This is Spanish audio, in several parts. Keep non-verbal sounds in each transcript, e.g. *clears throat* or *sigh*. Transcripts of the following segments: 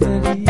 nuestro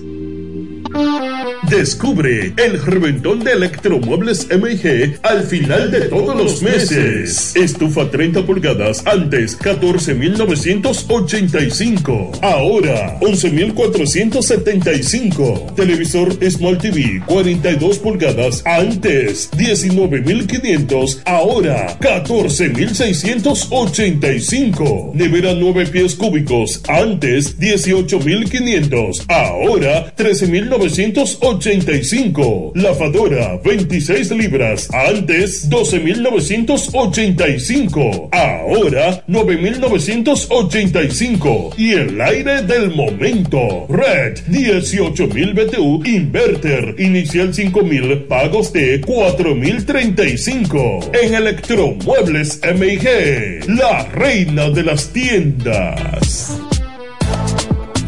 Descubre el reventón de electromuebles MG al final de todos los meses. Estufa 30 pulgadas antes 14.985. Ahora 11.475. Televisor Smart TV 42 pulgadas antes 19.500. Ahora 14.685. Nevera 9 pies cúbicos antes 18.500. Ahora 13.985. 85. Lavadora 26 libras. Antes 12.985. Ahora 9.985. Y el aire del momento. Red 18.000 BTU. Inverter. Inicial 5.000. Pagos de 4.035. En Electromuebles MIG. La reina de las tiendas.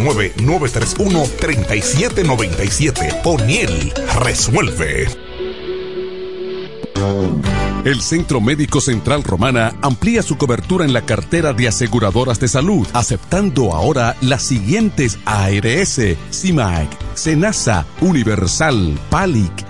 809-931-3797. O'Neill resuelve. El Centro Médico Central Romana amplía su cobertura en la cartera de aseguradoras de salud, aceptando ahora las siguientes ARS, CIMAC, SENASA, Universal, PALIC,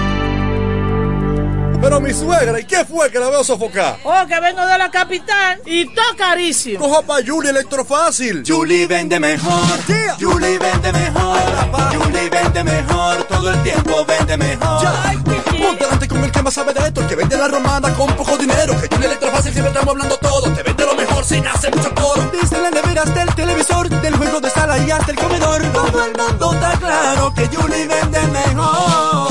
Pero mi suegra, ¿y qué fue que la veo sofocar? Oh, que vengo de la capital y todo carísimo. Coja pa' Julie Electrofácil. Julie vende mejor. Yeah. Julie vende mejor. Julie vende mejor. Todo el tiempo vende mejor. Ponte delante con el que más sabe de esto, el que vende la romana con poco dinero. Que Julie Electrofácil siempre estamos hablando todo. Te vende lo mejor sin hacer mucho coro. Desde las neveras del televisor, del juego de sala y hasta el comedor. Todo el mundo está claro que Julie vende mejor.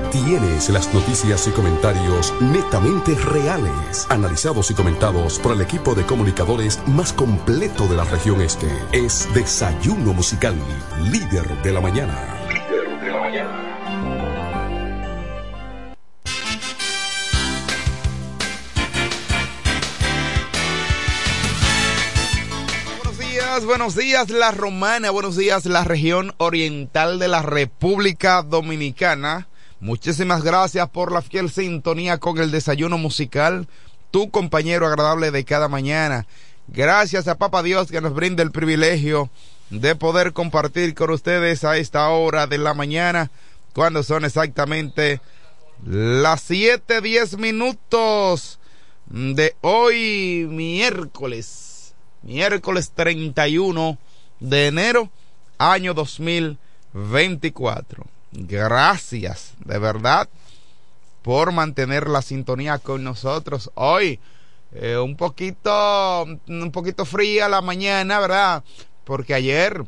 Tienes las noticias y comentarios netamente reales, analizados y comentados por el equipo de comunicadores más completo de la región este. Es Desayuno Musical, líder de la mañana. La mañana. buenos días la romana, buenos días la región oriental de la República Dominicana. Muchísimas gracias por la fiel sintonía con el desayuno musical, tu compañero agradable de cada mañana. Gracias a Papa Dios que nos brinda el privilegio de poder compartir con ustedes a esta hora de la mañana, cuando son exactamente las siete diez minutos de hoy miércoles, miércoles 31 de enero, año 2024. Gracias, de verdad, por mantener la sintonía con nosotros. Hoy, eh, un poquito, un poquito fría la mañana, ¿verdad? Porque ayer,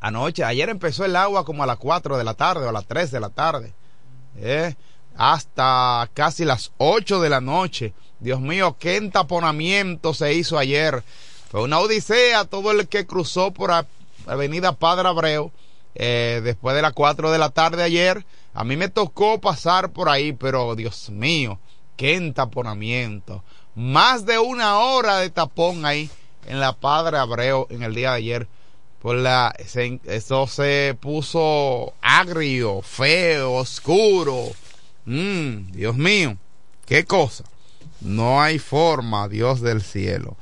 anoche, ayer empezó el agua como a las 4 de la tarde o a las 3 de la tarde. ¿eh? Hasta casi las 8 de la noche. Dios mío, qué entaponamiento se hizo ayer. Fue una odisea todo el que cruzó por Avenida Padre Abreu eh, después de las 4 de la tarde ayer. A mí me tocó pasar por ahí, pero Dios mío, qué entaponamiento. Más de una hora de tapón ahí en la Padre Abreu en el día de ayer. Por la, eso se puso agrio, feo, oscuro. Mm, Dios mío, qué cosa. No hay forma, Dios del cielo.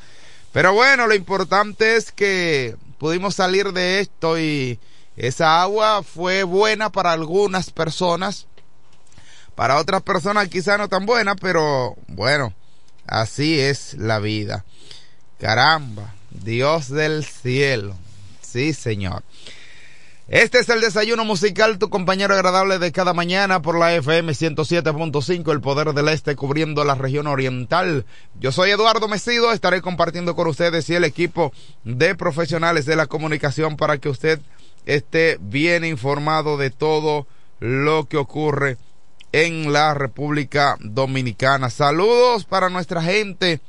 Pero bueno, lo importante es que pudimos salir de esto y esa agua fue buena para algunas personas, para otras personas quizá no tan buena, pero bueno, así es la vida. Caramba, Dios del cielo. Sí, Señor. Este es el desayuno musical, tu compañero agradable de cada mañana por la FM 107.5, el poder del este cubriendo la región oriental. Yo soy Eduardo Mesido, estaré compartiendo con ustedes y el equipo de profesionales de la comunicación para que usted esté bien informado de todo lo que ocurre en la República Dominicana. Saludos para nuestra gente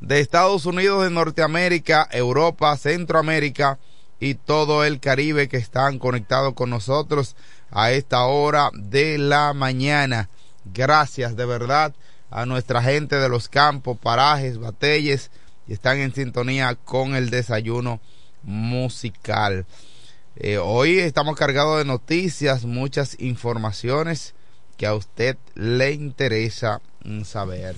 de Estados Unidos, de Norteamérica, Europa, Centroamérica y todo el Caribe que están conectados con nosotros a esta hora de la mañana. Gracias de verdad a nuestra gente de los campos, parajes, batelles y están en sintonía con el desayuno musical. Eh, hoy estamos cargados de noticias, muchas informaciones que a usted le interesa mm, saber.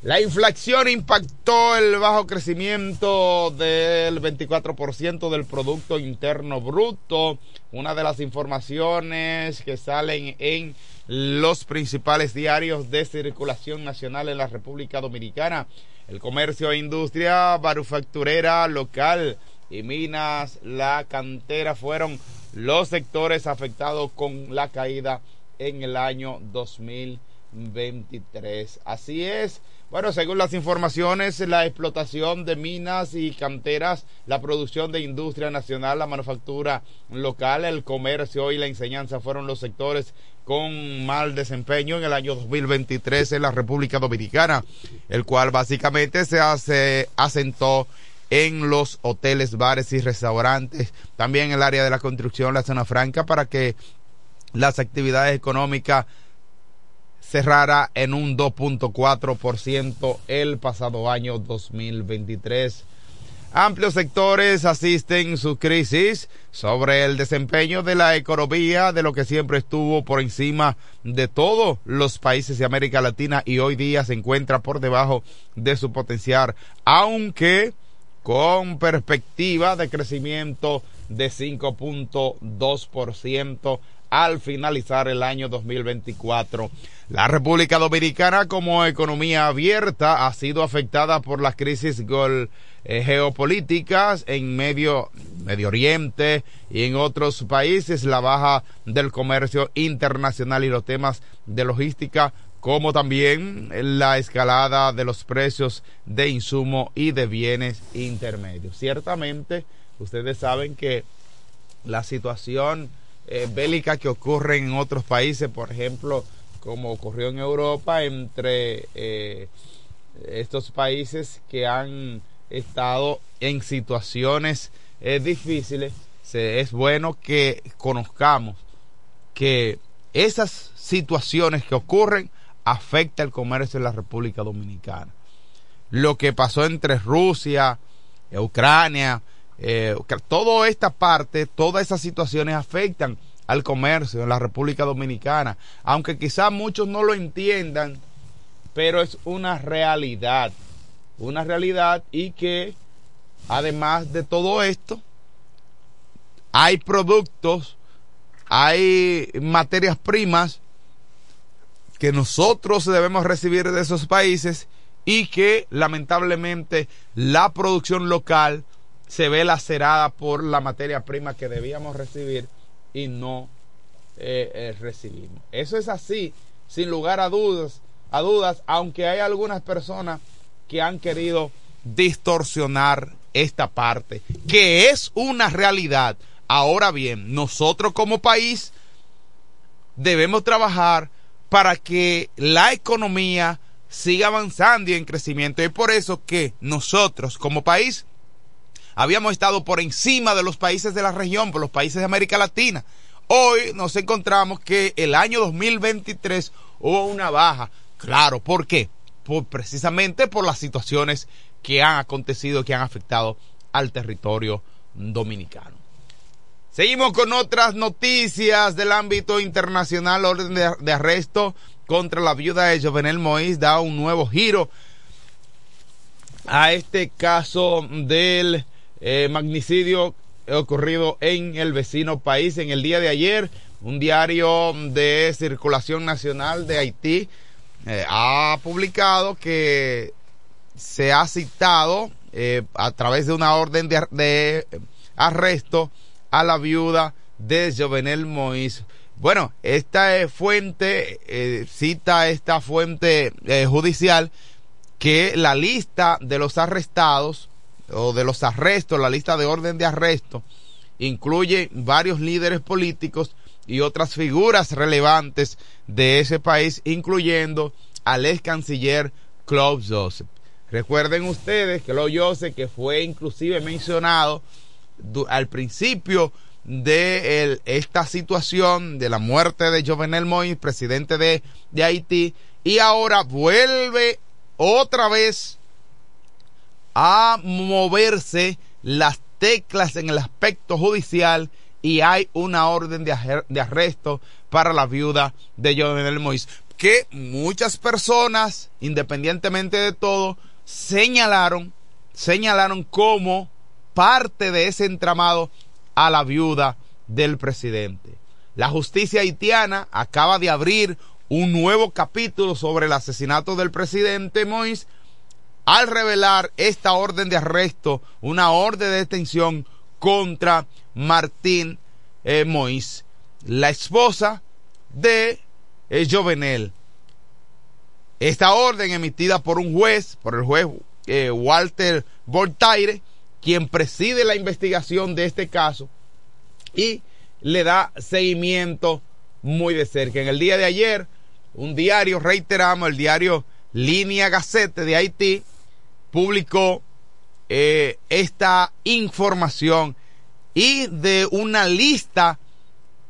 La inflación impactó el bajo crecimiento del 24% del Producto Interno Bruto. Una de las informaciones que salen en los principales diarios de circulación nacional en la República Dominicana. El comercio e industria manufacturera local y Minas, la cantera fueron los sectores afectados con la caída en el año 2023. Así es. Bueno, según las informaciones, la explotación de minas y canteras, la producción de industria nacional, la manufactura local, el comercio y la enseñanza fueron los sectores con mal desempeño en el año 2023 en la República Dominicana, el cual básicamente se hace, asentó en los hoteles, bares y restaurantes, también en el área de la construcción, la zona franca, para que las actividades económicas cerrara en un 2.4% el pasado año 2023. Amplios sectores asisten su crisis sobre el desempeño de la economía de lo que siempre estuvo por encima de todos los países de América Latina y hoy día se encuentra por debajo de su potencial, aunque con perspectiva de crecimiento de 5.2% al finalizar el año 2024. La República Dominicana como economía abierta ha sido afectada por las crisis eh, geopolíticas en medio, Medio Oriente y en otros países, la baja del comercio internacional y los temas de logística como también la escalada de los precios de insumo y de bienes intermedios. Ciertamente, ustedes saben que la situación eh, bélicas que ocurren en otros países, por ejemplo, como ocurrió en Europa entre eh, estos países que han estado en situaciones eh, difíciles, es bueno que conozcamos que esas situaciones que ocurren afectan el comercio en la República Dominicana. Lo que pasó entre Rusia, Ucrania, eh, toda esta parte, todas esas situaciones afectan al comercio en la República Dominicana, aunque quizás muchos no lo entiendan, pero es una realidad, una realidad y que además de todo esto, hay productos, hay materias primas que nosotros debemos recibir de esos países y que lamentablemente la producción local se ve lacerada por la materia prima que debíamos recibir y no eh, eh, recibimos. Eso es así, sin lugar a dudas, a dudas, aunque hay algunas personas que han querido distorsionar esta parte, que es una realidad. Ahora bien, nosotros como país debemos trabajar para que la economía siga avanzando y en crecimiento. Y por eso que nosotros como país habíamos estado por encima de los países de la región, por los países de América Latina. Hoy nos encontramos que el año 2023 hubo una baja. Claro, ¿por qué? Por, precisamente por las situaciones que han acontecido, que han afectado al territorio dominicano. Seguimos con otras noticias del ámbito internacional. Orden de, arresto contra la viuda de Jovenel Moïse da un nuevo giro a este caso del eh, magnicidio ocurrido en el vecino país en el día de ayer. Un diario de circulación nacional de Haití eh, ha publicado que se ha citado eh, a través de una orden de, arresto a la viuda de Jovenel Moïse. Bueno, esta fuente, cita esta fuente judicial que la lista de los arrestados o de los arrestos, la lista de orden de arresto, incluye varios líderes políticos y otras figuras relevantes de ese país, incluyendo al ex canciller Claude Joseph. Recuerden ustedes que Claude Joseph, que fue inclusive mencionado al principio de esta situación de la muerte de Jovenel Moïse, presidente de, Haití, y ahora vuelve otra vez a moverse las teclas en el aspecto judicial y hay una orden de, arresto para la viuda de Jovenel Moïse que muchas personas, independientemente de todo, señalaron, señalaron como parte de ese entramado a la viuda del presidente. La justicia haitiana acaba de abrir un nuevo capítulo sobre el asesinato del presidente Moïse al revelar esta orden de arresto, una orden de detención contra Martín eh, Mois, la esposa de eh, Jovenel. Esta orden emitida por un juez, por el juez eh, Walter Voltaire, quien preside la investigación de este caso y le da seguimiento muy de cerca. En el día de ayer, un diario, reiteramos, el diario Línea Gacete de Haití, publicó eh, esta información y de una lista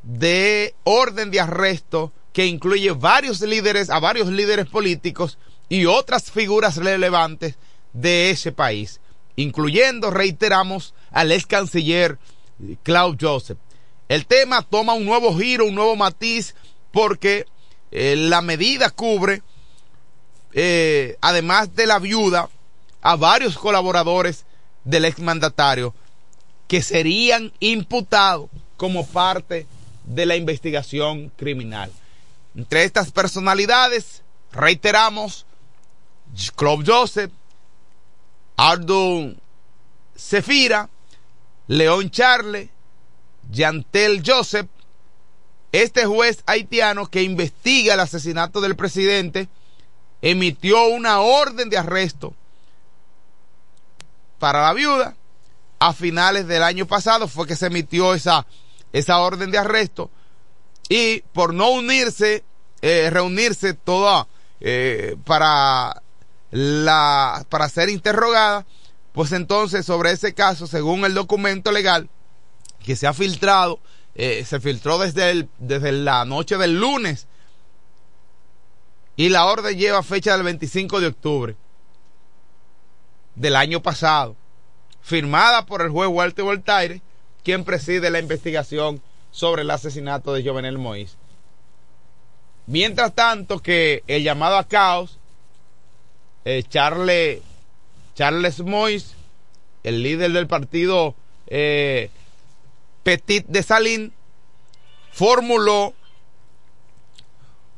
de orden de arresto que incluye varios líderes, a varios líderes políticos y otras figuras relevantes de ese país, incluyendo, reiteramos, al ex canciller Claude Joseph. El tema toma un nuevo giro, un nuevo matiz, porque eh, la medida cubre, eh, además de la viuda, a varios colaboradores del exmandatario que serían imputados como parte de la investigación criminal. Entre estas personalidades, reiteramos, Club Joseph, Ardo Sefira, León Charle, Yantel Joseph, este juez haitiano que investiga el asesinato del presidente, emitió una orden de arresto para la viuda. A finales del año pasado fue que se emitió esa, esa orden de arresto y por no unirse, eh, reunirse toda eh, para la para ser interrogada, pues entonces sobre ese caso, según el documento legal que se ha filtrado, eh, se filtró desde, desde la noche del lunes y la orden lleva fecha del 25 de octubre del año pasado, firmada por el juez Walter Voltaire, quien preside la investigación sobre el asesinato de Jovenel Moïse. Mientras tanto que el llamado a caos, eh, Charles, Charles Moïse, el líder del partido eh, Petit de Salín, formuló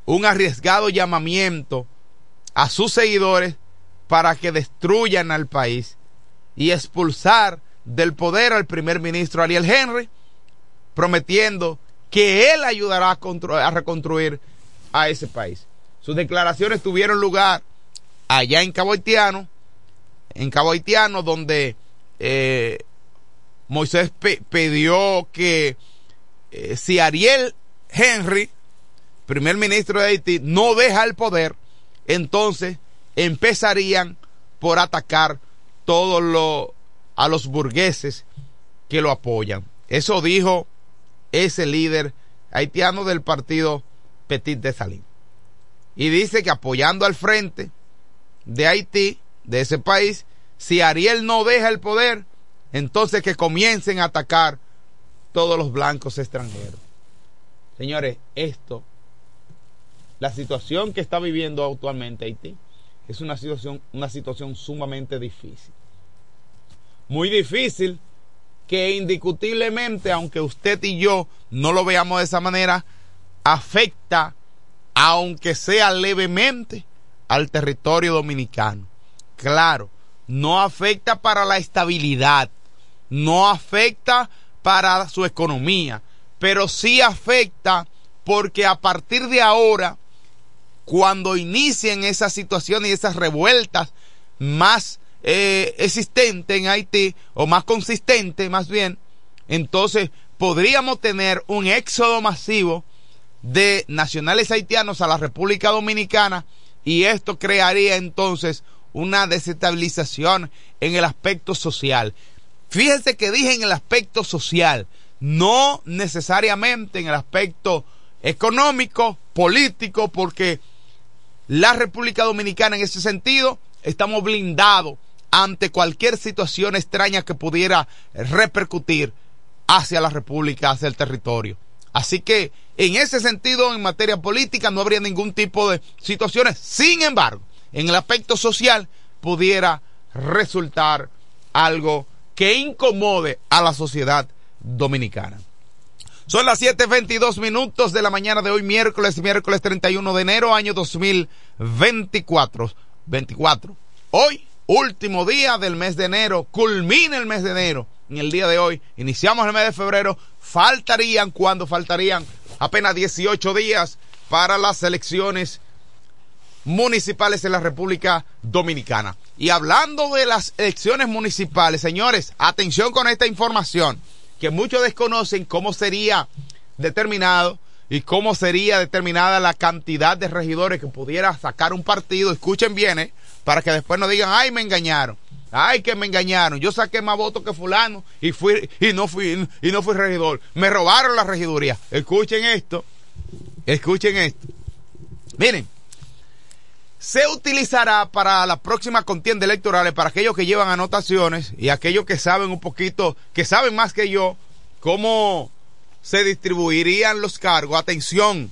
un arriesgado llamamiento a sus seguidores para que destruyan al país y expulsar del poder al primer ministro Ariel Henry, prometiendo que él ayudará a, reconstruir a ese país. Sus declaraciones tuvieron lugar allá en Cabo Haitiano, en Cabo Haitiano, donde eh, Moisés pidió que eh, si Ariel Henry primer ministro de Haití, no deja el poder, entonces empezarían por atacar todos los a los burgueses que lo apoyan. Eso dijo ese líder haitiano del partido Petit de Salín. Y dice que apoyando al frente de Haití, de ese país, si Ariel no deja el poder, entonces que comiencen a atacar todos los blancos extranjeros. Señores, esto la situación que está viviendo actualmente Haití es una situación, una situación sumamente difícil. Muy difícil que indiscutiblemente, aunque usted y yo no lo veamos de esa manera, afecta, aunque sea levemente, al territorio dominicano. Claro, no afecta para la estabilidad, no afecta para su economía, pero sí afecta porque a partir de ahora cuando inicien esas situaciones y esas revueltas más eh, existentes en Haití, o más consistentes más bien, entonces podríamos tener un éxodo masivo de nacionales haitianos a la República Dominicana y esto crearía entonces una desestabilización en el aspecto social. Fíjense que dije en el aspecto social, no necesariamente en el aspecto económico, político, porque la República Dominicana en ese sentido estamos blindados ante cualquier situación extraña que pudiera repercutir hacia la República, hacia el territorio. Así que en ese sentido, en materia política, no habría ningún tipo de situaciones. Sin embargo, en el aspecto social pudiera resultar algo que incomode a la sociedad dominicana. Son las 7.22 minutos de la mañana de hoy, miércoles, miércoles 31 de enero, año 2024. 24. Hoy, último día del mes de enero, culmina el mes de enero. En el día de hoy, iniciamos el mes de febrero. Faltarían, cuando faltarían? Apenas 18 días para las elecciones municipales en la República Dominicana. Y hablando de las elecciones municipales, señores, atención con esta información que muchos desconocen cómo sería determinado y cómo sería determinada la cantidad de regidores que pudiera sacar un partido. Escuchen bien, ¿eh? para que después no digan, ay, me engañaron. Ay, que me engañaron. Yo saqué más votos que fulano y fui y no fui y no fui regidor. Me robaron la regiduría. Escuchen esto. Escuchen esto. Miren, se utilizará para la próxima contienda electoral para aquellos que llevan anotaciones y aquellos que saben un poquito, que saben más que yo, cómo se distribuirían los cargos. Atención,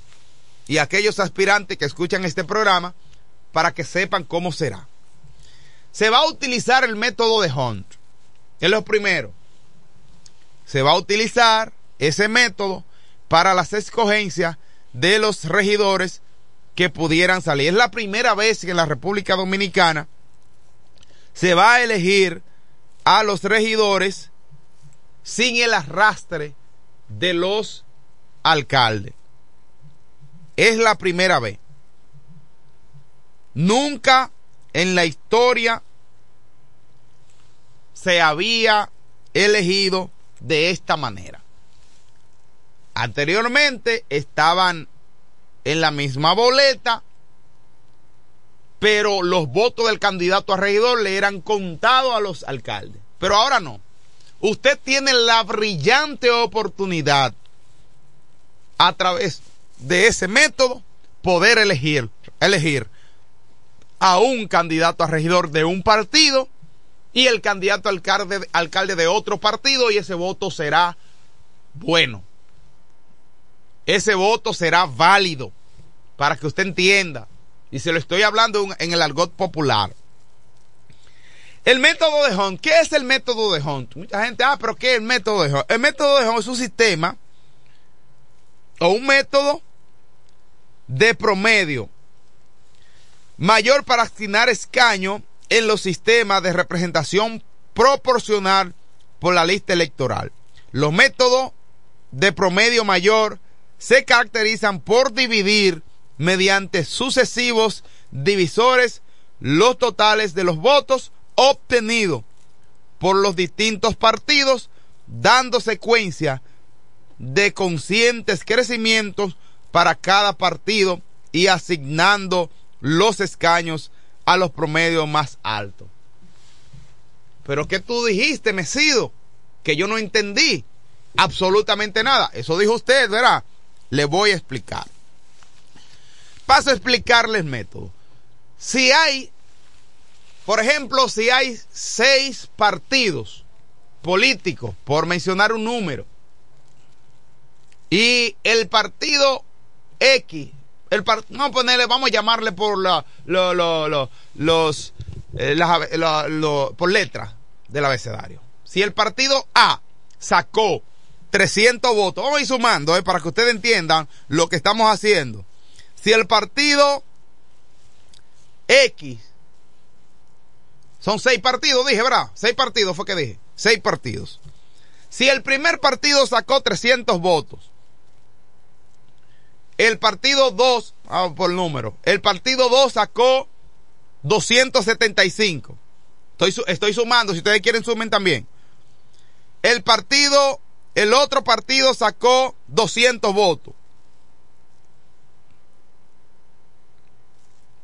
y aquellos aspirantes que escuchan este programa, para que sepan cómo será. Se va a utilizar el método de Hunt. Es lo primero. Se va a utilizar ese método para las escogencias de los regidores que pudieran salir. Es la primera vez que en la República Dominicana se va a elegir a los regidores sin el arrastre de los alcaldes. Es la primera vez. Nunca en la historia se había elegido de esta manera. Anteriormente estaban en la misma boleta, pero los votos del candidato a regidor le eran contados a los alcaldes. Pero ahora no. Usted tiene la brillante oportunidad a través de ese método poder elegir, elegir a un candidato a regidor de un partido y el candidato alcalde, alcalde de otro partido y ese voto será bueno. Ese voto será válido para que usted entienda. Y se lo estoy hablando en el argot popular. El método de Hunt, ¿qué es el método de Hunt? Mucha gente, ah, pero ¿qué es el método de Hunt? El método de Hunt es un sistema o un método de promedio mayor para asignar escaño en los sistemas de representación proporcional por la lista electoral. Los métodos de promedio mayor se caracterizan por dividir mediante sucesivos divisores los totales de los votos obtenidos por los distintos partidos, dando secuencia de conscientes crecimientos para cada partido y asignando los escaños a los promedios más altos. Pero ¿qué tú dijiste, Mesido? Que yo no entendí absolutamente nada. Eso dijo usted, ¿verdad? Le voy a explicar. Paso a explicarle el método. Si hay, por ejemplo, si hay seis partidos políticos, por mencionar un número, y el partido X el no ponerle, vamos a llamarle por la, los, eh, por letras del abecedario. Si el partido A sacó 300 votos, vamos a ir sumando, eh, para que ustedes entiendan lo que estamos haciendo. Si el partido X, son seis partidos, dije, ¿verdad? Seis partidos fue que dije, seis partidos. Si el primer partido sacó 300 votos, el partido 2, vamos por número, el partido 2 sacó 275. Estoy, estoy sumando, si ustedes quieren sumen también. El partido, el otro partido sacó 200 votos.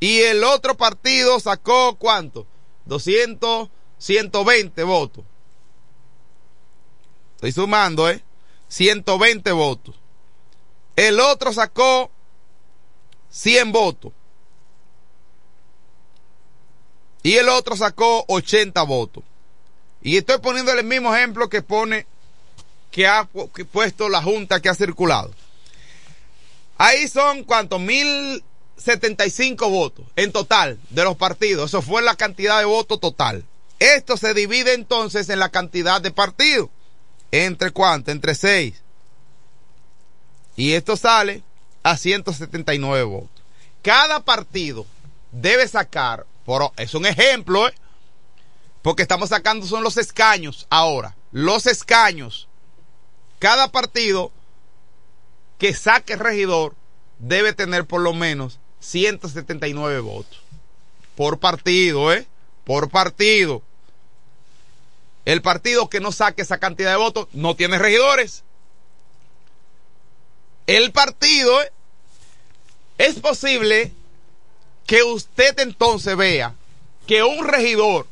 Y el otro partido sacó cuánto? 200, 120 votos. Estoy sumando, ¿eh? 120 votos. El otro sacó 100 votos. Y el otro sacó 80 votos. Y estoy poniendo el mismo ejemplo que pone, que ha puesto la junta que ha circulado. Ahí son cuántos, 1075 votos en total de los partidos. Eso fue la cantidad de votos total. Esto se divide entonces en la cantidad de partidos. ¿Entre cuánto? Entre 6. Y esto sale a 179 votos. Cada partido debe sacar, por, es un ejemplo, ¿eh? porque estamos sacando son los escaños ahora. Los escaños. Cada partido que saque regidor debe tener por lo menos 179 votos. Por partido, ¿eh? Por partido. El partido que no saque esa cantidad de votos no tiene regidores el partido, es posible que usted entonces vea que un regidor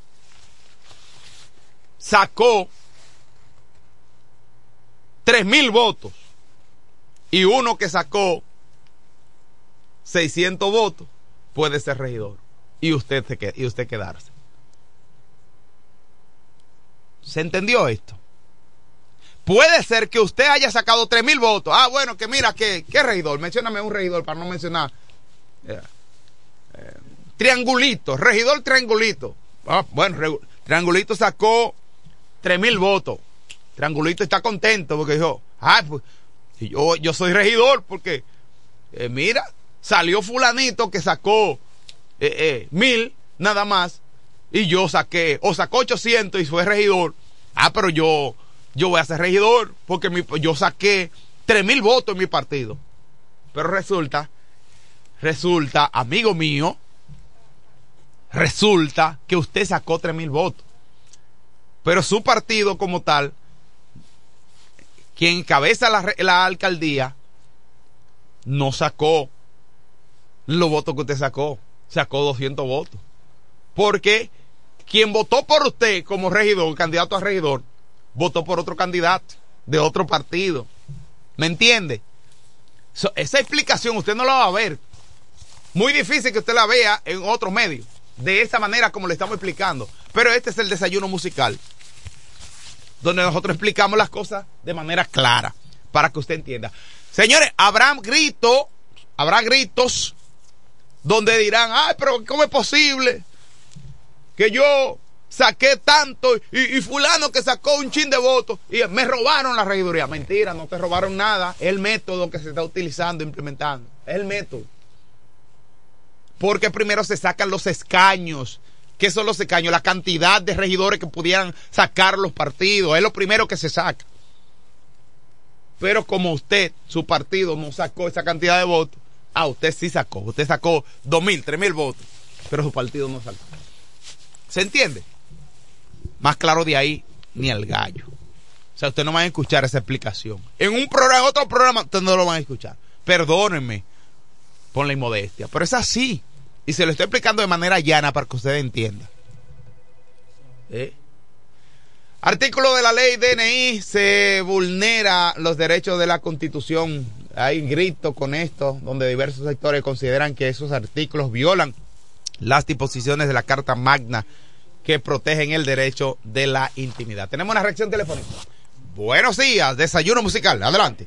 sacó tres mil votos y uno que sacó 600 votos puede ser regidor y usted, se, y usted quedarse. ¿Se entendió esto? Puede ser que usted haya sacado tres mil votos. Ah, bueno, que mira, que, ¿qué regidor? Mencióname un regidor para no mencionar. Eh, eh, triangulito, regidor Triangulito. Ah, bueno, Triangulito sacó tres mil votos. Triangulito está contento porque dijo, ah, pues yo, yo soy regidor porque, eh, mira, salió fulanito que sacó mil nada más y yo saqué, o sacó 800 y fue regidor. Ah, pero yo yo voy a ser regidor porque yo saqué tres mil votos en mi partido. Pero resulta, resulta, amigo mío, resulta que usted sacó tres mil votos. Pero su partido como tal, quien encabeza la, la alcaldía, no sacó los votos que usted sacó. Sacó 200 votos. Porque quien votó por usted como regidor, candidato a regidor, votó por otro candidato de otro partido. ¿Me entiende? esa explicación usted no la va a ver. Muy difícil que usted la vea en otro medio. De esa manera como le estamos explicando. Pero este es el desayuno musical. Donde nosotros explicamos las cosas de manera clara. Para que usted entienda. Señores, habrá gritos. Habrá gritos. Donde dirán, ay, pero ¿cómo es posible? Que yo saqué tanto y, fulano que sacó un chin de votos y me robaron la regiduría. Mentira, no te robaron nada. El método que se está utilizando, implementando. Es el método. Porque primero se sacan los escaños. ¿Qué son los escaños? La cantidad de regidores que pudieran sacar los partidos. Es lo primero que se saca. Pero como usted, su partido, no sacó esa cantidad de votos, ah, usted sí sacó. Usted sacó dos mil, tres mil votos. Pero su partido no sacó. ¿Se entiende? Más claro de ahí, ni el gallo. O sea, usted no va a escuchar esa explicación. En un programa, otro programa, usted no lo van a escuchar. Perdónenme por la inmodestia. Pero es así. Y se lo estoy explicando de manera llana para que usted entienda. ¿Eh? Artículo de la ley DNI se vulnera los derechos de la Constitución. Hay grito con esto, donde diversos sectores consideran que esos artículos violan las disposiciones de la Carta Magna que protegen el derecho de la intimidad. Tenemos una reacción telefónica. Buenos días, desayuno musical, adelante.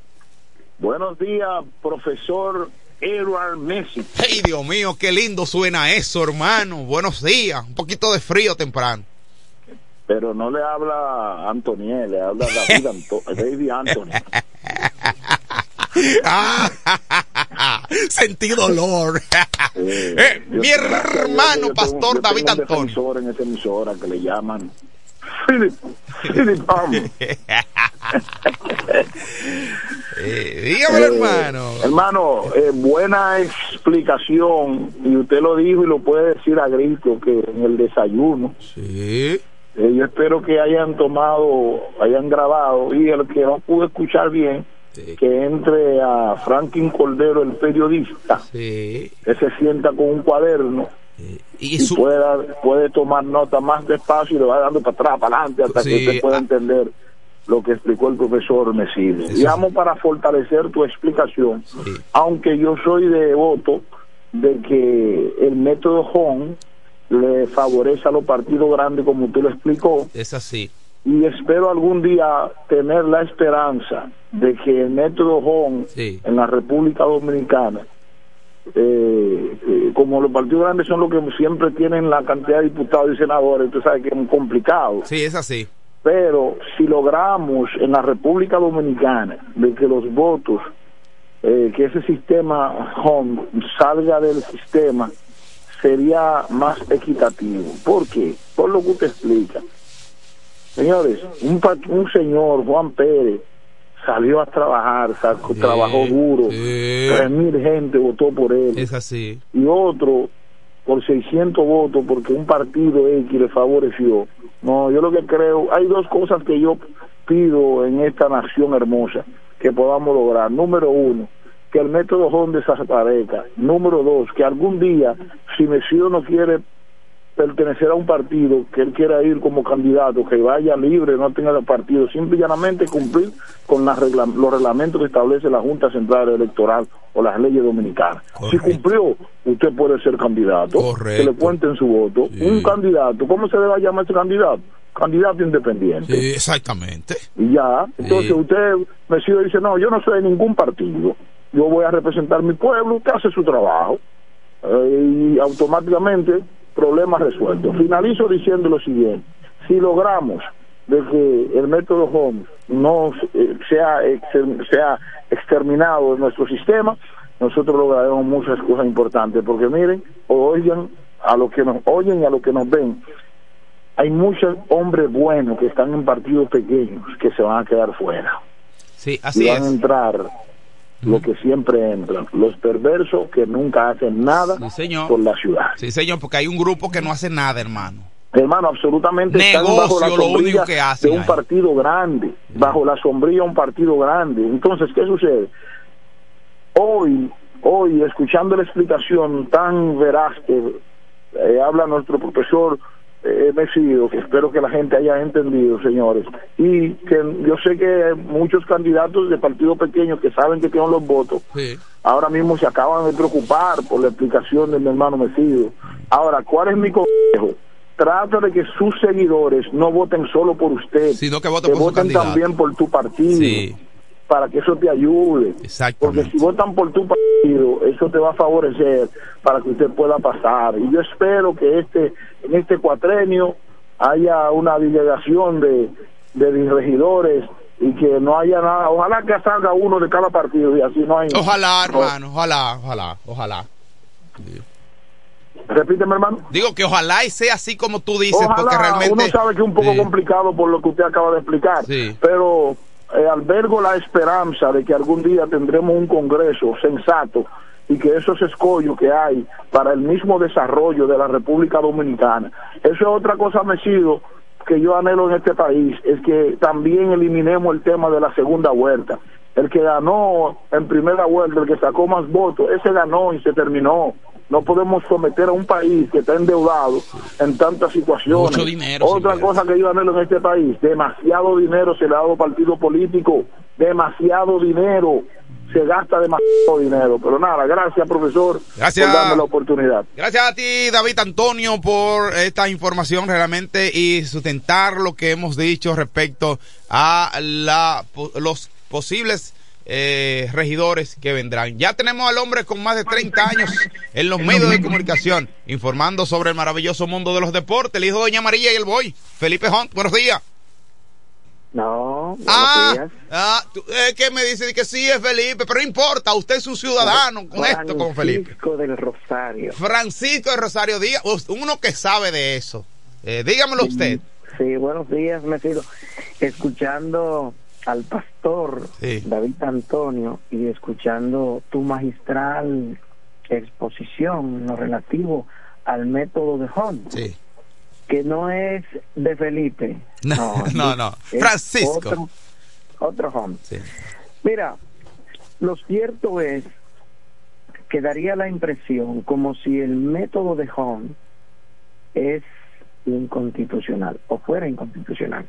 Buenos días, profesor Edward Messi. Ay, Dios mío, qué lindo suena eso, hermano. Buenos días, un poquito de frío temprano. Pero no le habla a Antoniel, le habla David, *laughs* David Anthony. *laughs* *laughs* Sentí dolor. *laughs* Eh, mi hermano, pastor David Antonio. en esa emisora que le llaman Philip, Philip *laughs* eh, dígame, eh, hermano. Hermano, buena explicación. Y usted lo dijo y lo puede decir a grito que en el desayuno. Sí. yo espero que hayan tomado, hayan grabado. Y el que no pudo escuchar bien, que entre a Franklin Cordero, el periodista, que se sienta con un cuaderno y, puede, puede tomar nota más despacio y le va dando para atrás, para adelante, hasta que usted pueda entender lo que explicó el profesor Mesile. Digamos para fortalecer tu explicación, aunque yo soy de voto de que el método Home le favorece a los partidos grandes, como tú lo explicó. Es así y espero algún día tener la esperanza de que el método Home en la República Dominicana, eh, eh, como los partidos grandes son los que siempre tienen la cantidad de diputados y senadores, usted sabe que es muy complicado. Sí, es así. Pero si logramos en la República Dominicana de que los votos, eh, que ese sistema Home salga del sistema, sería más equitativo. ¿Por qué? Por lo que usted explica Señores, un, un señor, Juan Pérez, salió a trabajar, sacó, trabajó duro, tres mil gente votó por él. Es así. Y otro por 600 votos porque un partido X le favoreció. No, yo lo que creo, hay dos cosas que yo pido en esta nación hermosa que podamos lograr. Número uno, que el método Honda desaparezca. Número dos, que algún día, si Mesío no quiere pertenecer a un partido que él quiera ir como candidato, que vaya libre, no tenga partido, simple y llanamente cumplir con los reglamentos que establece la Junta Central Electoral o las leyes dominicanas. Si cumplió, usted puede ser candidato, que le cuenten su voto. Un candidato, ¿cómo se debe llamar ese candidato? Candidato independiente. Sí, exactamente. Y ya, entonces usted me sigue dice, no, yo no soy de ningún partido, yo voy a representar mi pueblo, usted hace su trabajo. Eh, y automáticamente problema resuelto. Finalizo diciendo lo siguiente, si logramos de que el método Holmes no eh, sea, sea exterminado de nuestro sistema, nosotros lograremos muchas cosas importantes, porque miren, oigan a lo que nos oyen y a lo que nos ven, hay muchos hombres buenos que están en partidos pequeños que se van a quedar fuera. Sí, así y van a entrar lo que siempre entran, los perversos que nunca hacen nada señor. por la ciudad. Sí, señor, porque hay un grupo que no hace nada, hermano. Hermano, absolutamente están Negocio, bajo la lo único sombrilla que de un ahí. partido grande, bajo la sombrilla un partido grande. Entonces, ¿qué sucede? Hoy, hoy, escuchando la explicación tan veraz que eh, habla nuestro profesor eh, Mesido, que espero que la gente haya entendido, señores, y que yo sé que muchos candidatos de partidos pequeños que saben que tienen los votos, ahora mismo se acaban de preocupar por la explicación de mi hermano Mesido. Ahora, ¿cuál es mi consejo? Trata de que sus seguidores no voten solo por usted, Sino que voten por también por tu partido, Sí. Para que eso te ayude. Porque si votan por tu partido, eso te va a favorecer para que usted pueda pasar. Y yo espero que este en este cuatrenio haya una delegación de, de regidores y que no haya nada. Ojalá que salga uno de cada partido y así no hay. Ojalá, hermano, ojalá, ojalá, ojalá. Repíteme, hermano. Digo que ojalá y sea así como tú dices, Ojalá, porque realmente... uno sabe que es un poco Sí. complicado por lo que usted acaba de explicar, Sí. pero eh, albergo la esperanza de que algún día tendremos un congreso sensato y que esos escollos que hay para el mismo desarrollo de la República Dominicana. Eso es otra cosa, Mesido, que yo anhelo en este país, es que también eliminemos el tema de la segunda vuelta. El que ganó en primera vuelta, el que sacó más votos, ese ganó y se terminó. No podemos someter a un país que está endeudado en tantas situaciones. Mucho dinero, Otra cosa que yo anhelo en este país, demasiado dinero se le ha dado partido político, demasiado dinero, se gasta demasiado dinero. Pero nada, gracias profesor Gracias. por darme la oportunidad. Gracias a ti, David Antonio, por esta información realmente y sustentar lo que hemos dicho respecto a la, los posibles eh, regidores que vendrán. Ya tenemos al hombre con más de 30 años en los medios de comunicación informando sobre el maravilloso mundo de los deportes, el hijo de Doña María y el boy, Felipe Hunt. Buenos días. No, buenos Ah, días. ah, tú, eh, que me dice que sí es Felipe, pero no importa, usted es un ciudadano con esto con Felipe. Francisco del Rosario. Francisco de Rosario Díaz, uno que sabe de eso. Eh, dígamelo usted. Sí, buenos días, me sido escuchando al pastor David Antonio y escuchando tu magistral exposición en lo relativo al método de Hunt. Sí. Que no es de Felipe. *laughs* No, no, no. Francisco. Otro, otro Hunt. Mira, lo cierto es que daría la impresión como si el método de Hunt es inconstitucional o fuera inconstitucional.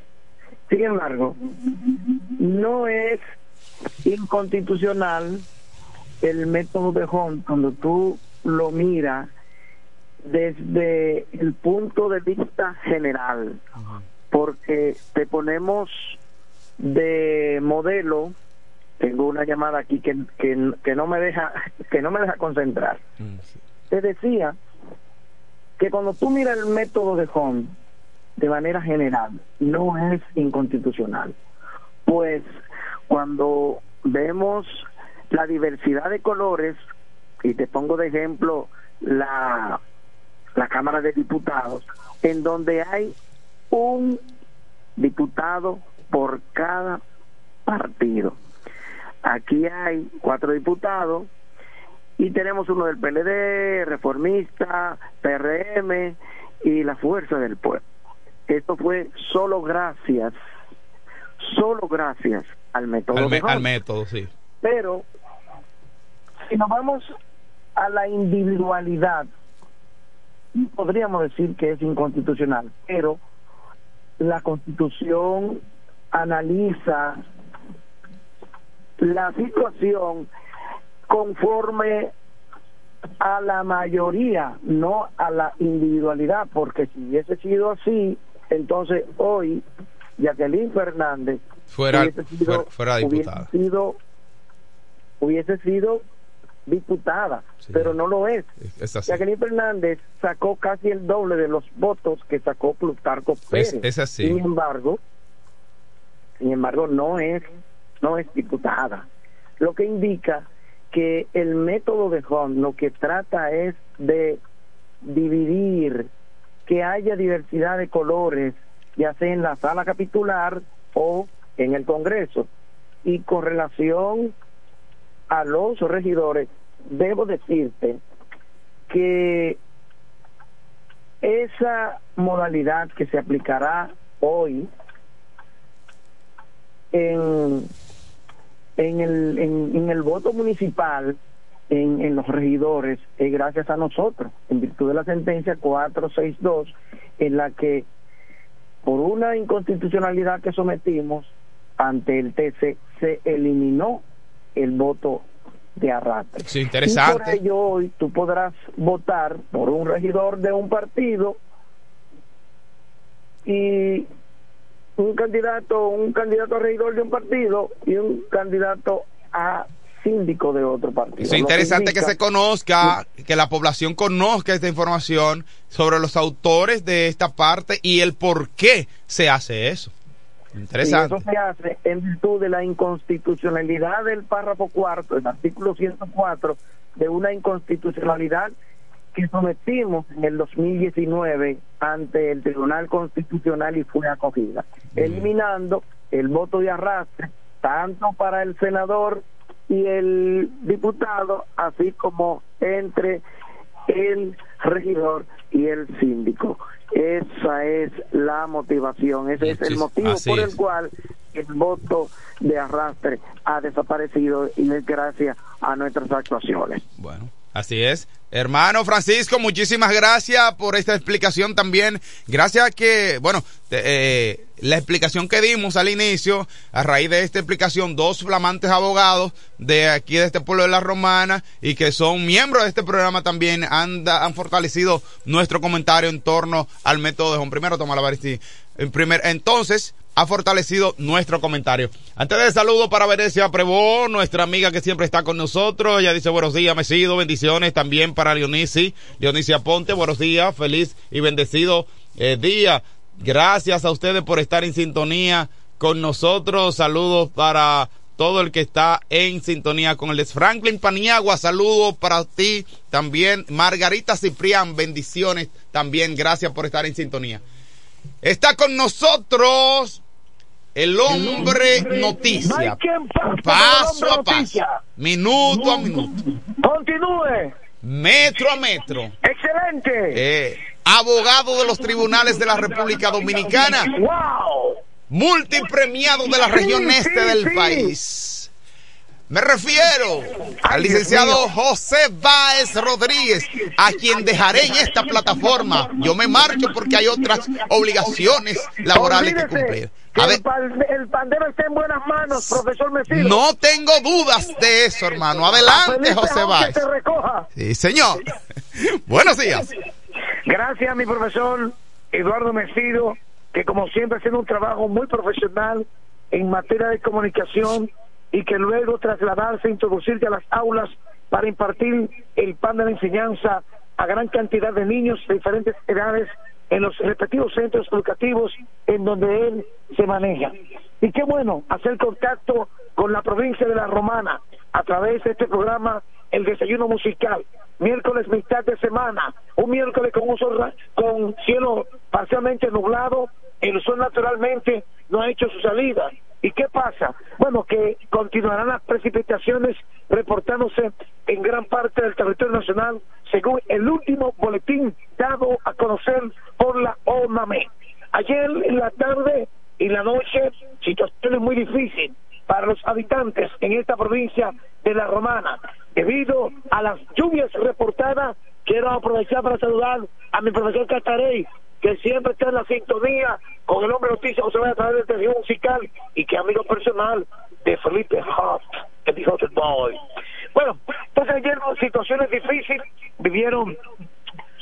Sin embargo, no es inconstitucional el método de Hunt cuando tú lo miras desde el punto de vista general, porque te ponemos de modelo. Tengo una llamada aquí que, que, que no me deja que no me deja concentrar. Te decía que cuando tú miras el método de Hunt de manera general no es inconstitucional, pues cuando vemos la diversidad de colores y te pongo de ejemplo la la Cámara de Diputados en donde hay un diputado por cada partido. Aquí hay cuatro diputados y tenemos uno del PLD, Reformista, PRM y la Fuerza del Pueblo. Esto fue solo gracias, solo gracias al método Al, me- método, sí. Pero si nos vamos a la individualidad, podríamos decir que es inconstitucional, pero la constitución analiza la situación conforme a la mayoría, no a la individualidad, porque si hubiese sido así, entonces hoy Jacqueline Fernández Fuera, hubiese sido- fuera, fuera hubiese diputada. sido hubiese sido diputada, pero no lo es. Es así. Jacqueline Fernández sacó casi el doble de los votos que sacó Plutarco Pérez. es así. Sin embargo, sin embargo no es no es diputada. Lo que indica que el método de Hunt lo que trata es de dividir, que haya diversidad de colores, ya sea en la sala capitular o en el Congreso. Y con relación a los regidores, debo decirte que esa modalidad que se aplicará hoy en, en, el, en, el voto municipal en, en los regidores es gracias a nosotros, en virtud de la sentencia 462, en la que por una inconstitucionalidad que sometimos ante el TC se eliminó el voto de arrastre. Sí, interesante. Y por ello hoy tú podrás votar por un regidor de un partido y un candidato, un candidato a regidor de un partido y un candidato a síndico de otro partido. Es interesante que, se conozca, que la población conozca esta información sobre los autores de esta parte y el por qué se hace eso. Interesante. Y eso se hace en virtud de la inconstitucionalidad del párrafo cuarto, el artículo 104, de una inconstitucionalidad que sometimos en el 2019 ante el Tribunal Constitucional y fue acogida, eliminando el voto de arrastre tanto para el senador y el diputado, así como entre el regidor y el síndico. Esa es la motivación, ese es el motivo por el cual el voto de arrastre ha desaparecido y es gracias a nuestras actuaciones. Bueno. Así es. Hermano Francisco, muchísimas gracias por esta explicación también. Gracias a que, bueno, eh, la explicación que dimos al inicio, a raíz de esta explicación, dos flamantes abogados de aquí de este pueblo de la Romana y que son miembros de este programa también han, han fortalecido nuestro comentario en torno al método de Juan. Primero, toma la En primer, entonces, ha fortalecido nuestro comentario. Antes de saludo para Venecia Prevó, nuestra amiga que siempre está con nosotros. Ella dice buenos días, Mesido, bendiciones también para Leonisi, Leonisia Ponte, buenos días, feliz y bendecido eh, día. Gracias a ustedes por estar en sintonía con nosotros. Saludos para todo el que está en sintonía con el Franklin Paniagua. Saludos para ti también. Margarita Ciprián, bendiciones también. Gracias por estar en sintonía. Está con nosotros el hombre noticia. Paso a paso. Minuto a minuto. Continúe. Metro a metro. Excelente. Eh, abogado de los tribunales de la República Dominicana. Wow. Multipremiado de la región este del país me refiero al licenciado José Báez Rodríguez, a quien dejaré en esta plataforma. Yo me marcho porque hay otras obligaciones laborales que cumplir. el, pandero está en buenas manos, profesor Mesido. No tengo dudas de eso, hermano. Adelante, José Báez. Sí, señor. *laughs* Buenos días. Gracias, mi profesor Eduardo Mesido, que como siempre haciendo un trabajo muy profesional en materia de comunicación y que luego trasladarse, introducirse a las aulas para impartir el pan de la enseñanza a gran cantidad de niños de diferentes edades en los respectivos centros educativos en donde él se maneja. Y qué bueno hacer contacto con la provincia de La Romana a través de este programa El Desayuno Musical. Miércoles mitad de semana, un miércoles con un sol, con cielo parcialmente nublado, el sol naturalmente no ha hecho su salida ¿Y qué pasa? Bueno, que continuarán las precipitaciones reportándose en gran parte del territorio nacional, según el último boletín dado a conocer por la ONAME. Ayer en la tarde y la noche, situaciones muy difícil para los habitantes en esta provincia de La Romana. Debido a las lluvias reportadas, quiero aprovechar para saludar a mi profesor Catarey, que siempre está en la sintonía con el hombre noticia José a través del televisión musical y que amigo personal de Felipe Hart, el hijo del boy. Bueno, entonces ayer situaciones difíciles vivieron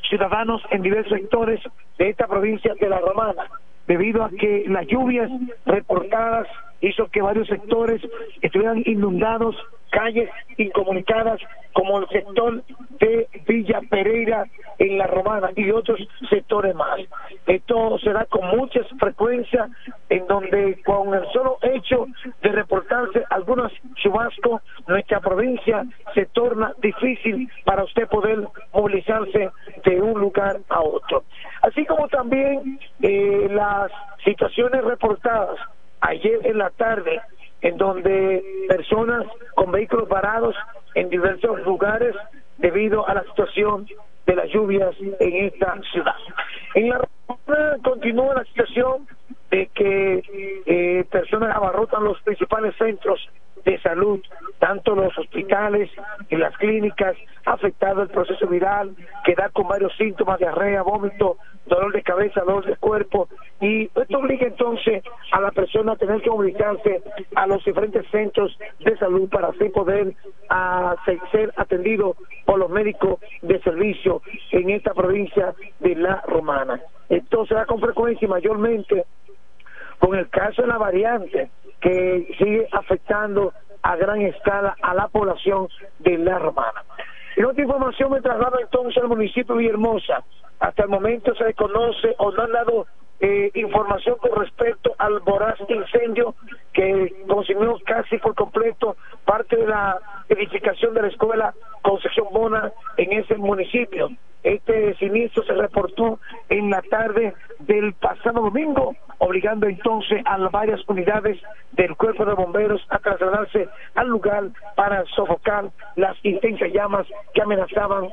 ciudadanos en diversos sectores de esta provincia de La Romana, debido a que las lluvias reportadas hizo que varios sectores estuvieran inundados, calles incomunicadas, como el sector de Villa Pereira en La Romana y otros sectores más. Esto se da con mucha frecuencia en donde con el solo hecho de reportarse algunos chubascos, nuestra provincia se torna difícil para usted poder movilizarse de un lugar a otro. Así como también eh, las situaciones reportadas ayer en la tarde, en donde personas con vehículos varados en diversos lugares debido a la situación de las lluvias en esta ciudad. En la continúa la situación de que eh, personas abarrotan los principales centros de salud, tanto los hospitales y las clínicas, afectado el proceso viral, que da con varios síntomas, diarrea, vómito, dolor de cabeza, dolor de cuerpo, y esto obliga entonces a la persona a tener que movilizarse a los diferentes centros de salud para así poder a, ser atendido por los médicos de servicio en esta provincia de La Romana. Esto se da con frecuencia y mayormente con el caso de la variante que sigue afectando a gran escala a la población de La Romana. En otra información me traslado entonces al municipio de Villahermosa. Hasta el momento se desconoce o no han dado eh, información con respecto al voraz incendio que consumió casi por completo parte de la edificación de la escuela Concepción Bona en ese municipio. Este siniestro se reportó en la tarde del pasado domingo, obligando entonces a varias unidades del cuerpo de bomberos a trasladarse al lugar para sofocar las intensas llamas que amenazaban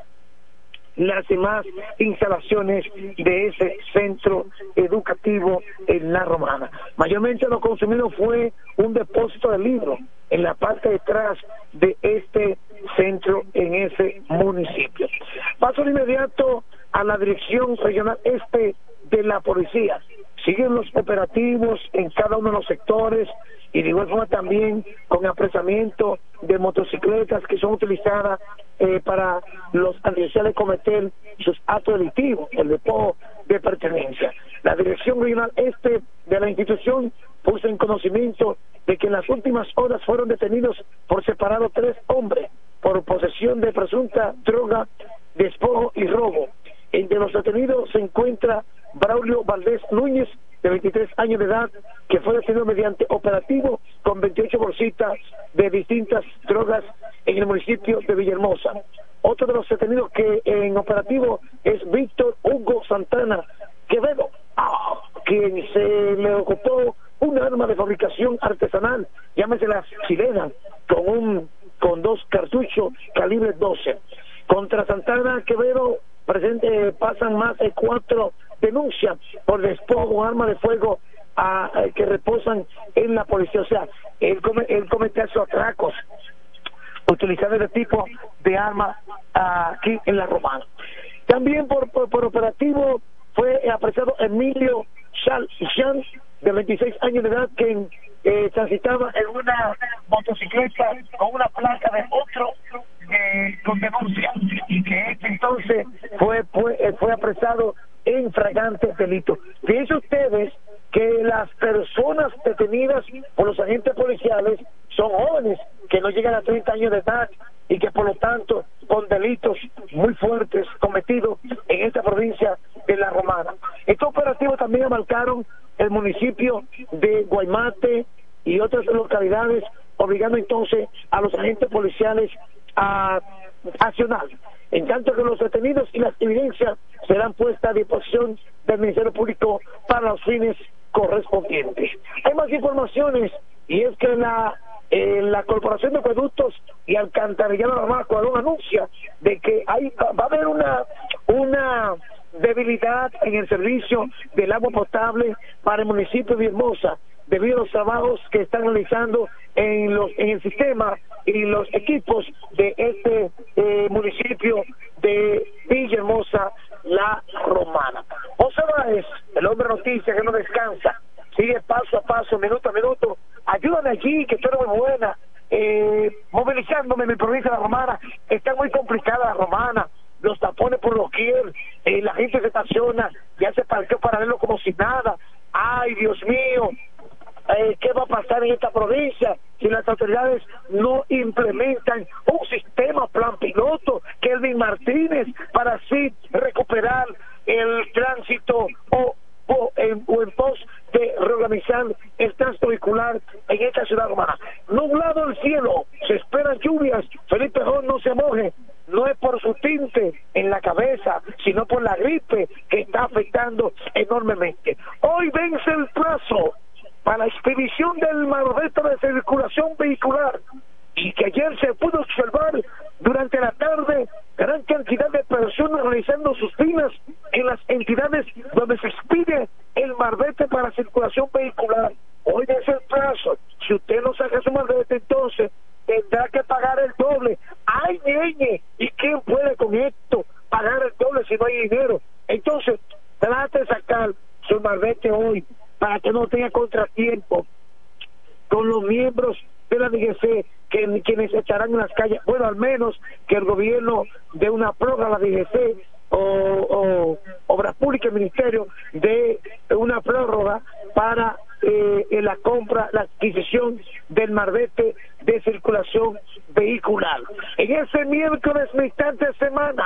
las demás instalaciones de ese centro educativo en La Romana. Mayormente lo consumido fue un depósito de libros en la parte detrás de este centro en ese municipio. Paso de inmediato a la dirección regional este de la policía. Siguen los operativos en cada uno de los sectores y de igual forma también con apresamiento de motocicletas que son utilizadas eh, para los de cometer sus actos delictivos, el depósito de pertenencia. La Dirección Regional Este de la institución puso en conocimiento de que en las últimas horas fueron detenidos por separado tres hombres por posesión de presunta droga, despojo y robo. Entre los detenidos se encuentra Braulio Valdés Núñez, de 23 años de edad, que fue detenido mediante operativo con 28 bolsitas de distintas drogas en el municipio de Villahermosa. Otro de los detenidos que en operativo es Víctor Hugo Santana Quevedo, quien se le ocupó un arma de fabricación artesanal, llámese la chilena, con un con dos cartuchos calibre 12. Contra Santana Quevedo presente pasan más de cuatro denuncias por despojo o arma de fuego a, que reposan en la policía. O sea, él, come, él comete esos atracos utilizando este tipo de arma aquí en la Romana. También por, por, operativo fue apresado Emilio Chan, de 26 años de edad, que eh, transitaba en una motocicleta con una placa de otro eh, con denuncia y que este entonces fue, fue, eh, fue apresado en fragante delito. Fíjense ustedes que las personas detenidas por los agentes policiales son jóvenes que no llegan a 30 años de edad y que por lo tanto con delitos muy fuertes cometidos en esta provincia de La Romana. Estos operativos también abarcaron el municipio de Guaymate y otras localidades, obligando entonces a los agentes policiales a accionar en tanto que los detenidos y las evidencias serán puestas a disposición del Ministerio Público para los fines correspondientes. Hay más informaciones y es que la la Corporación de Acueductos y Alcantarillado Normal Cuadrón anuncia de que hay va a haber una una debilidad en el servicio del agua potable para el municipio de Hermosa debido a los trabajos que están realizando en los en el sistema y los equipos de este eh, municipio de Villahermosa, La Romana. José Báez, el hombre noticia que no descansa, sigue paso a paso, minuto a minuto. Ayúdame allí, que tú eres muy buena. Eh, movilizándome en mi provincia de La Romana. Está muy complicada La Romana. Los tapones por los eh, la gente se estaciona y hace parqueo paralelo como si nada. Ay, Dios mío, eh, qué va a pasar en esta provincia si las autoridades no implementan un sistema plan piloto, Kelvin Martínez, para así recuperar el tránsito o, o, en, pos de reorganizar el tránsito vehicular en esta ciudad romana. Nublado el cielo, se esperan lluvias, Felipe Jón no se moje, no es por su tinte en la cabeza, sino por la gripe que está afectando enormemente. Hoy vence el plazo para expedición del malvete de circulación vehicular y que ayer se pudo observar durante la tarde gran cantidad de personas realizando sus filas en las entidades donde se expide el marbete para circulación vehicular. Hoy es el plazo. Si usted no saca su marbete, entonces tendrá que pagar el doble. ¡Ay, ñeñe! ¿Y quién puede con esto pagar el doble si no hay dinero? Entonces, trate de sacar su marbete hoy para que no tenga contratiempo con los miembros de la DGC que, quienes estarán en las calles. Bueno, al menos que el gobierno dé una prórroga a la DGC o, o Obras Públicas, el Ministerio, de una prórroga para eh, la compra, la adquisición del marbete de circulación vehicular. En ese miércoles, mitad de semana,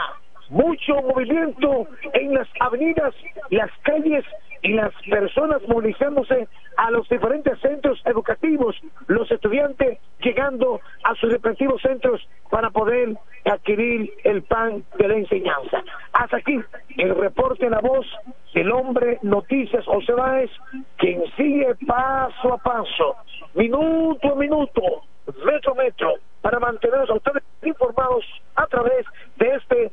mucho movimiento en las avenidas, las calles y las personas movilizándose a los diferentes centros educativos, los estudiantes llegando a sus respectivos centros para poder adquirir el pan de la enseñanza. Hasta aquí el reporte en la voz del hombre Noticias José Báez, quien sigue paso a paso, minuto a minuto, metro a metro, para mantenerlos a ustedes informados a través de este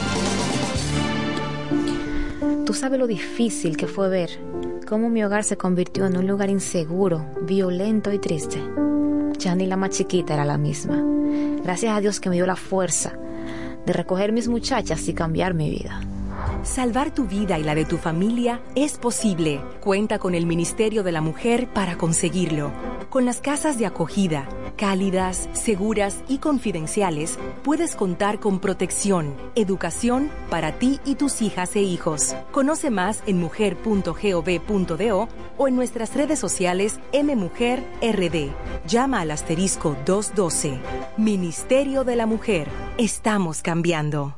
Tú sabes lo difícil que fue ver cómo mi hogar se convirtió en un lugar inseguro, violento y triste. Ya ni la más chiquita era la misma. Gracias a Dios que me dio la fuerza de recoger mis muchachas y cambiar mi vida. Salvar tu vida y la de tu familia es posible. Cuenta con el Ministerio de la Mujer para conseguirlo. Con las casas de acogida, cálidas, seguras y confidenciales, puedes contar con protección, educación para ti y tus hijas e hijos. Conoce más en mujer.gov.do o en nuestras redes sociales MMujerRD. Llama al asterisco 212. Ministerio de la Mujer. Estamos cambiando.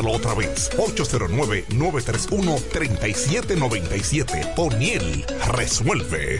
Otra vez. 809-931-3797. O'Neill resuelve.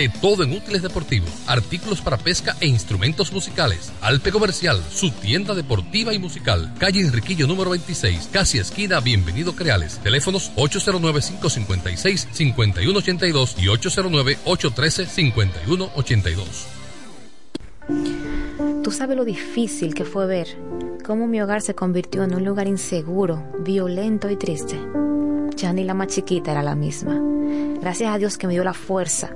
todo en útiles deportivos, artículos para pesca e instrumentos musicales. Alpe Comercial, su tienda deportiva y musical, calle Enriquillo número 26, casi esquina Bienvenido Creales, teléfonos 809-556-5182 y 809-813-5182. Tú sabes lo difícil que fue ver cómo mi hogar se convirtió en un lugar inseguro, violento y triste. Ya ni la más chiquita era la misma. Gracias a Dios que me dio la fuerza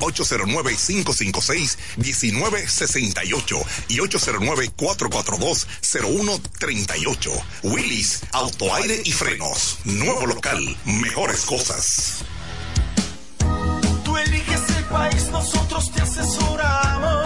809-556-1968 y 809-442-0138. Willis, autoaire y frenos. Nuevo local, mejores cosas. Tú eliges el país, nosotros te asesoramos.